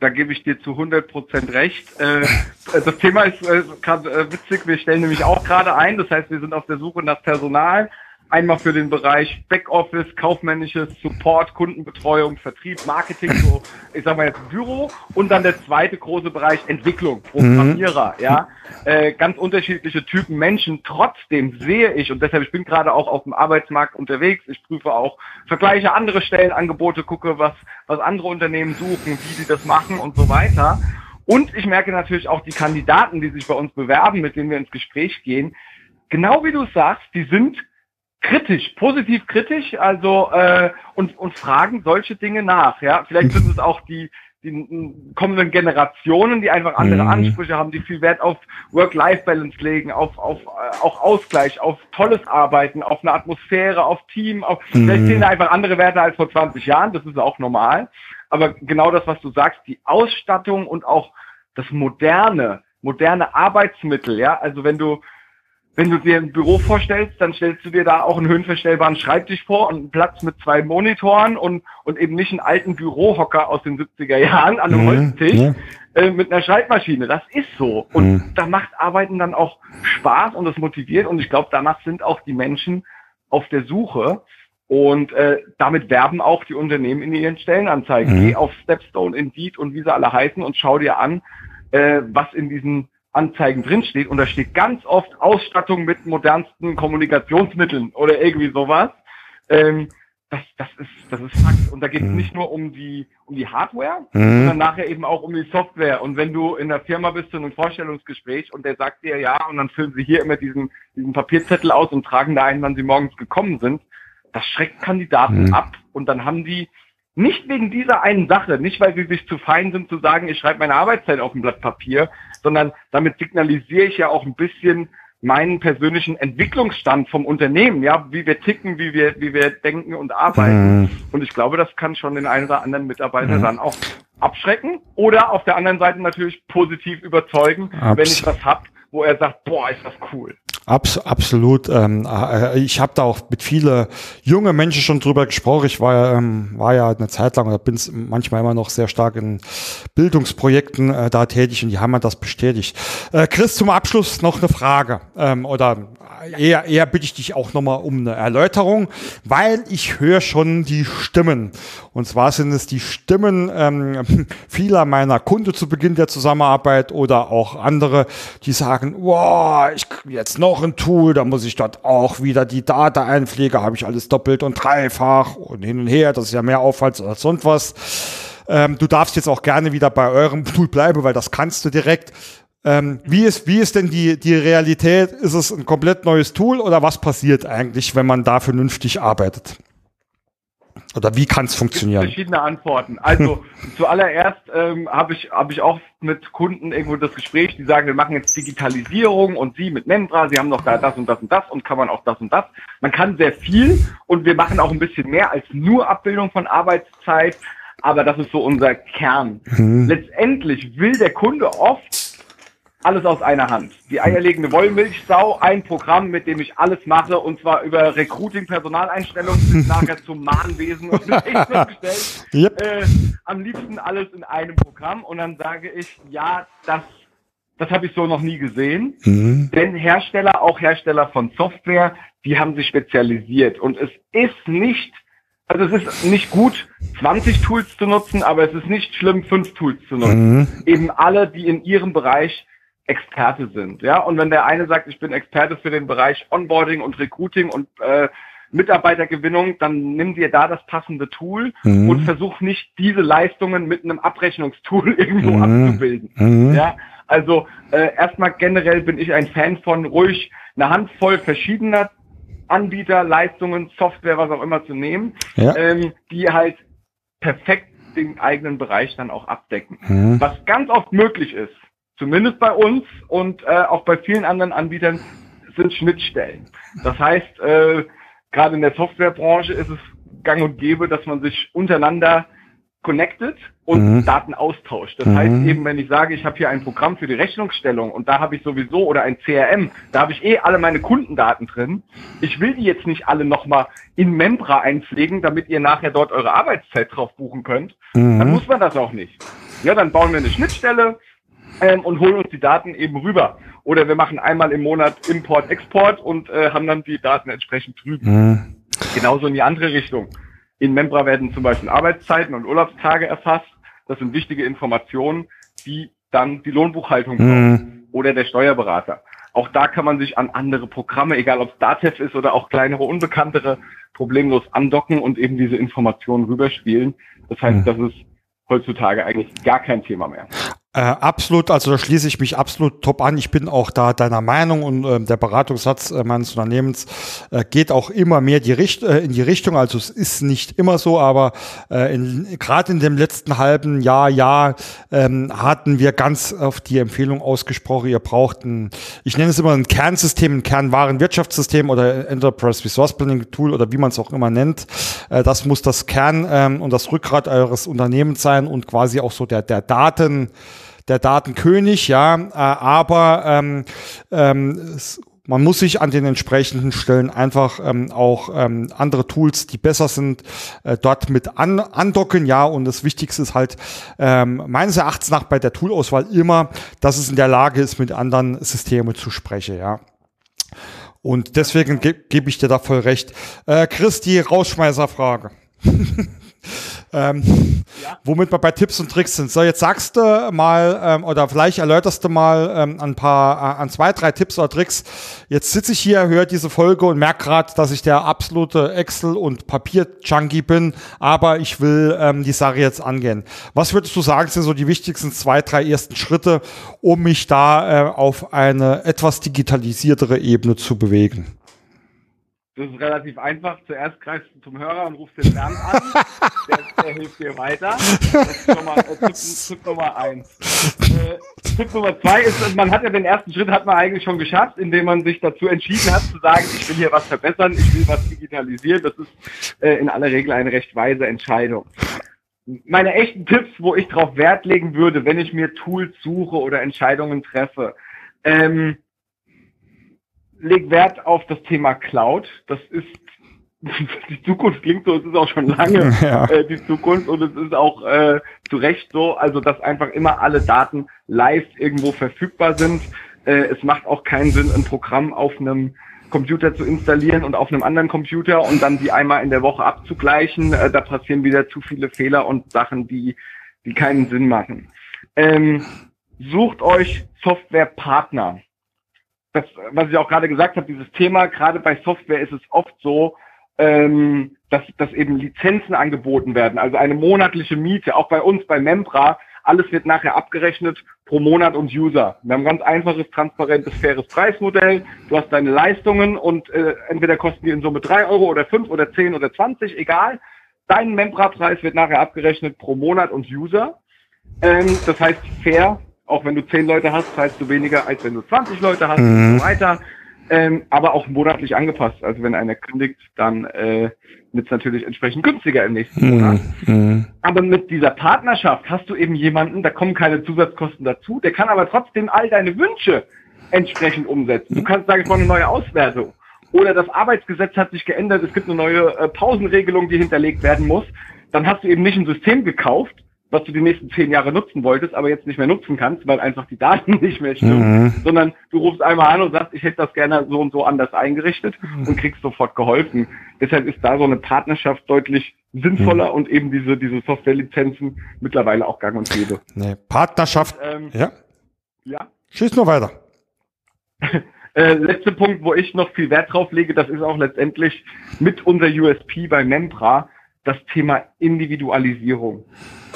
Da gebe ich dir zu 100 Prozent recht. Das Thema ist gerade witzig. Wir stellen nämlich auch gerade ein. Das heißt, wir sind auf der Suche nach Personal. Einmal für den Bereich Backoffice, kaufmännisches Support, Kundenbetreuung, Vertrieb, Marketing, so, ich sag mal jetzt Büro. Und dann der zweite große Bereich Entwicklung, Programmierer, mhm. ja. Äh, ganz unterschiedliche Typen Menschen. Trotzdem sehe ich, und deshalb, ich bin gerade auch auf dem Arbeitsmarkt unterwegs, ich prüfe auch, vergleiche andere Stellenangebote, gucke, was, was andere Unternehmen suchen, wie sie das machen und so weiter. Und ich merke natürlich auch die Kandidaten, die sich bei uns bewerben, mit denen wir ins Gespräch gehen, genau wie du sagst, die sind kritisch, positiv kritisch, also äh, und, und fragen solche Dinge nach. Ja, vielleicht sind es auch die die kommenden Generationen, die einfach andere mhm. Ansprüche haben, die viel Wert auf Work-Life-Balance legen, auf, auf äh, auch Ausgleich, auf tolles Arbeiten, auf eine Atmosphäre, auf Team, auf mhm. vielleicht sehen da einfach andere Werte als vor 20 Jahren, das ist auch normal. Aber genau das, was du sagst, die Ausstattung und auch das moderne, moderne Arbeitsmittel, ja, also wenn du wenn du dir ein Büro vorstellst, dann stellst du dir da auch einen höhenverstellbaren Schreibtisch vor und einen Platz mit zwei Monitoren und, und eben nicht einen alten Bürohocker aus den 70er Jahren an einem mhm, Holztisch ja. äh, mit einer Schreibmaschine. Das ist so. Und mhm. da macht Arbeiten dann auch Spaß und das motiviert. Und ich glaube, danach sind auch die Menschen auf der Suche. Und äh, damit werben auch die Unternehmen in ihren Stellenanzeigen. Mhm. Geh auf Stepstone, Indeed und wie sie alle heißen und schau dir an, äh, was in diesen Anzeigen drinsteht und da steht ganz oft Ausstattung mit modernsten Kommunikationsmitteln oder irgendwie sowas. Ähm, das, das ist, das ist Fakt. Und da geht es mhm. nicht nur um die, um die Hardware, mhm. sondern nachher eben auch um die Software. Und wenn du in der Firma bist in einem Vorstellungsgespräch und der sagt dir ja, und dann füllen sie hier immer diesen, diesen Papierzettel aus und tragen da ein, wann sie morgens gekommen sind, das schreckt Kandidaten mhm. ab. Und dann haben die nicht wegen dieser einen Sache, nicht weil sie sich zu fein sind zu sagen, ich schreibe meine Arbeitszeit auf ein Blatt Papier, sondern damit signalisiere ich ja auch ein bisschen meinen persönlichen Entwicklungsstand vom Unternehmen, ja, wie wir ticken, wie wir, wie wir denken und arbeiten. Mhm. Und ich glaube, das kann schon den einen oder anderen Mitarbeiter mhm. dann auch abschrecken oder auf der anderen Seite natürlich positiv überzeugen, Abs wenn ich was hab, wo er sagt, boah, ist das cool. Abs absolut. Ähm, äh, ich habe da auch mit viele junge Menschen schon drüber gesprochen. Ich war, ähm, war ja eine Zeit lang oder bin manchmal immer noch sehr stark in Bildungsprojekten äh, da tätig und die haben mir das bestätigt. Äh, Chris, zum Abschluss noch eine Frage ähm, oder eher, eher bitte ich dich auch nochmal um eine Erläuterung, weil ich höre schon die Stimmen. Und zwar sind es die Stimmen ähm, <laughs> vieler meiner Kunden zu Beginn der Zusammenarbeit oder auch andere, die sagen, wow, ich jetzt noch ein Tool, da muss ich dort auch wieder die Daten einpflege, habe ich alles doppelt und dreifach und hin und her, das ist ja mehr Aufwand als sonst was. Ähm, du darfst jetzt auch gerne wieder bei eurem <laughs> Tool bleiben, weil das kannst du direkt. Ähm, wie, ist, wie ist denn die, die Realität? Ist es ein komplett neues Tool oder was passiert eigentlich, wenn man da vernünftig arbeitet? Oder wie kann es funktionieren? Verschiedene Antworten. Also <laughs> zuallererst ähm, habe ich, hab ich auch mit Kunden irgendwo das Gespräch, die sagen, wir machen jetzt Digitalisierung und Sie mit Membra, Sie haben noch da das und das und das und kann man auch das und das. Man kann sehr viel und wir machen auch ein bisschen mehr als nur Abbildung von Arbeitszeit, aber das ist so unser Kern. Mhm. Letztendlich will der Kunde oft alles aus einer Hand. Die eierlegende Wollmilchsau, ein Programm, mit dem ich alles mache, und zwar über Recruiting, Personaleinstellung bis <laughs> nachher zum Mahnwesen und gestellt. <laughs> Yep. Äh, am liebsten alles in einem Programm. Und dann sage ich, ja, das, das habe ich so noch nie gesehen. Mhm. Denn Hersteller, auch Hersteller von Software, die haben sich spezialisiert. Und es ist nicht also es ist nicht gut, 20 Tools zu nutzen, aber es ist nicht schlimm, fünf Tools zu nutzen. Mhm. Eben alle, die in ihrem Bereich Experte sind. Ja, und wenn der eine sagt, ich bin Experte für den Bereich Onboarding und Recruiting und äh, Mitarbeitergewinnung, dann nimm dir da das passende Tool mhm. und versuch nicht diese Leistungen mit einem Abrechnungstool <laughs> irgendwo mhm. abzubilden. Mhm. Ja, also äh, erstmal generell bin ich ein Fan von ruhig eine Handvoll verschiedener Anbieter, Leistungen, Software, was auch immer zu nehmen, ja. ähm, die halt perfekt den eigenen Bereich dann auch abdecken. Mhm. Was ganz oft möglich ist, zumindest bei uns und äh, auch bei vielen anderen Anbietern, sind Schnittstellen. Das heißt, äh, gerade in der Softwarebranche ist es gang und gäbe, dass man sich untereinander connected und mhm. Daten austauscht. Das mhm. heißt eben, wenn ich sage, ich habe hier ein Programm für die Rechnungsstellung und da habe ich sowieso oder ein CRM, da habe ich eh alle meine Kundendaten drin. Ich will die jetzt nicht alle nochmal in Membra einpflegen, damit ihr nachher dort eure Arbeitszeit drauf buchen könnt. Mhm. Dann muss man das auch nicht. Ja, dann bauen wir eine Schnittstelle, ähm, und holen uns die Daten eben rüber. Oder wir machen einmal im Monat Import, Export und äh, haben dann die Daten entsprechend drüben. Mhm. Genauso in die andere Richtung. In Membra werden zum Beispiel Arbeitszeiten und Urlaubstage erfasst. Das sind wichtige Informationen, die dann die Lohnbuchhaltung mhm. oder der Steuerberater. Auch da kann man sich an andere Programme, egal ob es Datev ist oder auch kleinere, unbekanntere, problemlos andocken und eben diese Informationen rüberspielen. Das heißt, mhm. das ist heutzutage eigentlich gar kein Thema mehr. Äh, absolut, also da schließe ich mich absolut top an. Ich bin auch da deiner Meinung und äh, der Beratungssatz äh, meines Unternehmens äh, geht auch immer mehr die Richt äh, in die Richtung. Also es ist nicht immer so, aber äh, gerade in dem letzten halben Jahr, Jahr ähm, hatten wir ganz auf die Empfehlung ausgesprochen, ihr braucht ein, ich nenne es immer ein Kernsystem, ein Kernwarenwirtschaftssystem oder Enterprise Resource Planning Tool oder wie man es auch immer nennt. Äh, das muss das Kern ähm, und das Rückgrat eures Unternehmens sein und quasi auch so der, der Daten der Datenkönig, ja, äh, aber ähm, ähm, man muss sich an den entsprechenden Stellen einfach ähm, auch ähm, andere Tools, die besser sind, äh, dort mit an, andocken, ja. Und das Wichtigste ist halt ähm, meines Erachtens nach bei der Toolauswahl immer, dass es in der Lage ist, mit anderen Systemen zu sprechen, ja. Und deswegen ge gebe ich dir da voll recht. Äh, Chris, die Rausschmeißerfrage. <laughs> ähm, ja. womit wir bei Tipps und Tricks sind. So, jetzt sagst du mal ähm, oder vielleicht erläuterst du mal ähm, ein paar, äh, an zwei, drei Tipps oder Tricks. Jetzt sitze ich hier, höre diese Folge und merke gerade, dass ich der absolute Excel- und Papier-Junkie bin, aber ich will ähm, die Sache jetzt angehen. Was würdest du sagen, sind so die wichtigsten zwei, drei ersten Schritte, um mich da äh, auf eine etwas digitalisiertere Ebene zu bewegen? Das ist relativ einfach. Zuerst greifst du zum Hörer und rufst den Bernd an. <laughs> der, der, hilft dir weiter. Das ist schon mal äh, Tipp, Tipp, Nummer eins. Äh, Tipp Nummer zwei ist, man hat ja den ersten Schritt hat man eigentlich schon geschafft, indem man sich dazu entschieden hat zu sagen, ich will hier was verbessern, ich will was digitalisieren. Das ist äh, in aller Regel eine recht weise Entscheidung. Meine echten Tipps, wo ich darauf Wert legen würde, wenn ich mir Tools suche oder Entscheidungen treffe. Ähm, leg Wert auf das Thema Cloud. Das ist <laughs> die Zukunft klingt so, es ist auch schon lange <laughs> ja. äh, die Zukunft und es ist auch äh, zu Recht so, also dass einfach immer alle Daten live irgendwo verfügbar sind. Äh, es macht auch keinen Sinn, ein Programm auf einem Computer zu installieren und auf einem anderen Computer und dann die einmal in der Woche abzugleichen. Äh, da passieren wieder zu viele Fehler und Sachen, die, die keinen Sinn machen. Ähm, sucht euch Softwarepartner. Das, was ich auch gerade gesagt habe, dieses Thema, gerade bei Software ist es oft so, ähm, dass, dass eben Lizenzen angeboten werden, also eine monatliche Miete, auch bei uns bei Membra, alles wird nachher abgerechnet pro Monat und User. Wir haben ein ganz einfaches, transparentes, faires Preismodell. Du hast deine Leistungen und äh, entweder kosten die in Summe drei Euro oder fünf oder zehn oder zwanzig, egal. Dein Membra-Preis wird nachher abgerechnet pro Monat und User. Ähm, das heißt fair, auch wenn du zehn Leute hast, zahlst du weniger, als wenn du 20 Leute hast mhm. und so weiter ähm, aber auch monatlich angepasst. Also wenn einer kündigt, dann äh, wird es natürlich entsprechend günstiger im nächsten mhm. Monat. Mhm. Aber mit dieser Partnerschaft hast du eben jemanden, da kommen keine Zusatzkosten dazu, der kann aber trotzdem all deine Wünsche entsprechend umsetzen. Du kannst sagen, ich brauche eine neue Auswertung. Oder das Arbeitsgesetz hat sich geändert, es gibt eine neue äh, Pausenregelung, die hinterlegt werden muss. Dann hast du eben nicht ein System gekauft, was du die nächsten zehn Jahre nutzen wolltest, aber jetzt nicht mehr nutzen kannst, weil einfach die Daten <laughs> nicht mehr stimmen, mhm. sondern du rufst einmal an und sagst, ich hätte das gerne so und so anders eingerichtet und kriegst sofort geholfen. Deshalb ist da so eine Partnerschaft deutlich sinnvoller mhm. und eben diese, diese Softwarelizenzen mittlerweile auch gang und gäbe. Nee, Partnerschaft, ähm, ja. Ja. Schieß nur weiter. <laughs> Äh, letzter Punkt, wo ich noch viel Wert drauf lege, das ist auch letztendlich mit unser USP bei Membra, das Thema Individualisierung.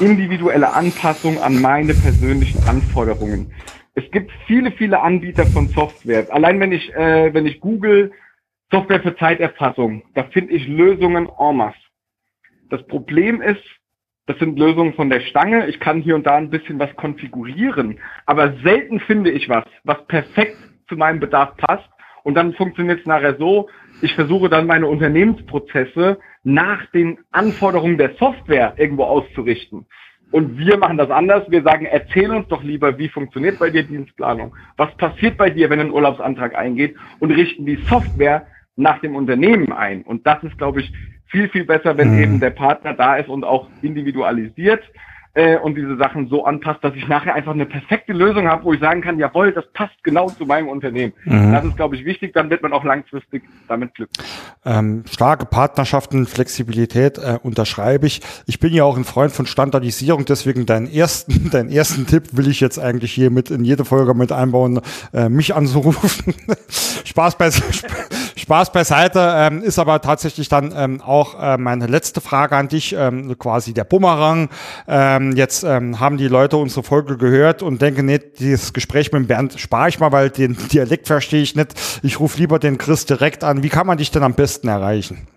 Individuelle Anpassung an meine persönlichen Anforderungen. Es gibt viele, viele Anbieter von Software. Allein wenn ich, äh, wenn ich google Software für Zeiterfassung, da finde ich Lösungen en masse. Das Problem ist, das sind Lösungen von der Stange. Ich kann hier und da ein bisschen was konfigurieren, aber selten finde ich was, was perfekt zu meinem Bedarf passt. Und dann funktioniert es nachher so, ich versuche dann meine Unternehmensprozesse nach den Anforderungen der Software irgendwo auszurichten. Und wir machen das anders. Wir sagen, erzähl uns doch lieber, wie funktioniert bei dir Dienstplanung? Was passiert bei dir, wenn ein Urlaubsantrag eingeht? Und richten die Software nach dem Unternehmen ein. Und das ist, glaube ich, viel, viel besser, wenn mhm. eben der Partner da ist und auch individualisiert äh, und diese Sachen so anpasst, dass ich nachher einfach eine perfekte Lösung habe, wo ich sagen kann, jawohl, das passt genau zu meinem Unternehmen. Mhm. Das ist, glaube ich, wichtig, dann wird man auch langfristig damit glücklich. Ähm, starke Partnerschaften, Flexibilität äh, unterschreibe ich. Ich bin ja auch ein Freund von Standardisierung, deswegen deinen ersten, <laughs> deinen ersten Tipp will ich jetzt eigentlich hier mit in jede Folge mit einbauen, äh, mich anzurufen. <laughs> Spaß bei <laughs> Spaß beiseite, ähm, ist aber tatsächlich dann ähm, auch äh, meine letzte Frage an dich, ähm, quasi der Bumerang. Ähm, jetzt ähm, haben die Leute unsere Folge gehört und denken, nee, dieses Gespräch mit Bernd spare ich mal, weil den Dialekt verstehe ich nicht. Ich rufe lieber den Chris direkt an. Wie kann man dich denn am besten erreichen?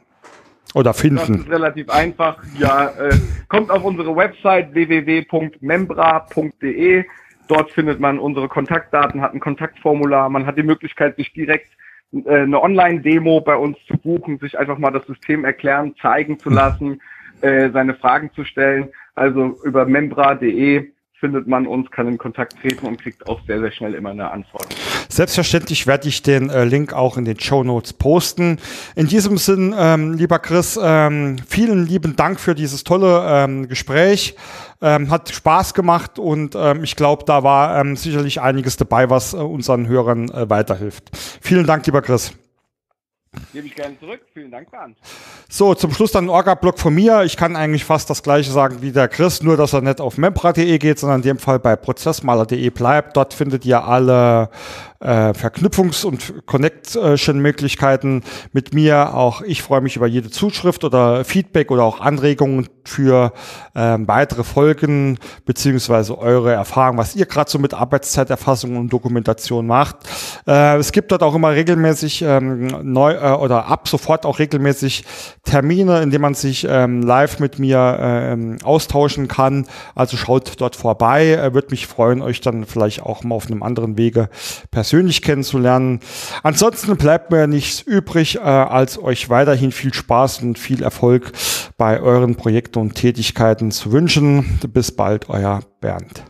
Oder finden? Das ist relativ einfach. Ja, äh, kommt auf unsere Website www.membra.de. Dort findet man unsere Kontaktdaten, hat ein Kontaktformular. Man hat die Möglichkeit, sich direkt äh, eine Online-Demo bei uns zu buchen, sich einfach mal das System erklären, zeigen zu lassen, äh, seine Fragen zu stellen. Also über membra.de findet man uns, kann in Kontakt treten und kriegt auch sehr, sehr schnell immer eine Antwort. Selbstverständlich werde ich den äh, Link auch in den Show Notes posten. In diesem Sinn, ähm, lieber Chris, ähm, vielen lieben Dank für dieses tolle ähm, Gespräch. Ähm, hat Spaß gemacht und ähm, ich glaube, da war ähm, sicherlich einiges dabei, was äh, unseren Hörern äh, weiterhilft. Vielen Dank, lieber Chris. Gebe ich gerne zurück. Vielen Dank, Bernd. So, zum Schluss dann ein Orga-Block von mir. Ich kann eigentlich fast das gleiche sagen wie der Chris, nur dass er nicht auf membra.de geht, sondern in dem Fall bei prozessmaler.de bleibt. Dort findet ihr alle äh, Verknüpfungs- und Connection-Möglichkeiten mit mir. Auch ich freue mich über jede Zuschrift oder Feedback oder auch Anregungen für äh, weitere Folgen beziehungsweise eure Erfahrungen, was ihr gerade so mit Arbeitszeiterfassung und Dokumentation macht. Äh, es gibt dort auch immer regelmäßig ähm, neu äh, oder ab sofort auch regelmäßig Termine, in denen man sich ähm, live mit mir ähm, austauschen kann. Also schaut dort vorbei. Äh, Würde mich freuen, euch dann vielleicht auch mal auf einem anderen Wege persönlich persönlich kennenzulernen. Ansonsten bleibt mir nichts übrig, äh, als euch weiterhin viel Spaß und viel Erfolg bei euren Projekten und Tätigkeiten zu wünschen. Bis bald, euer Bernd.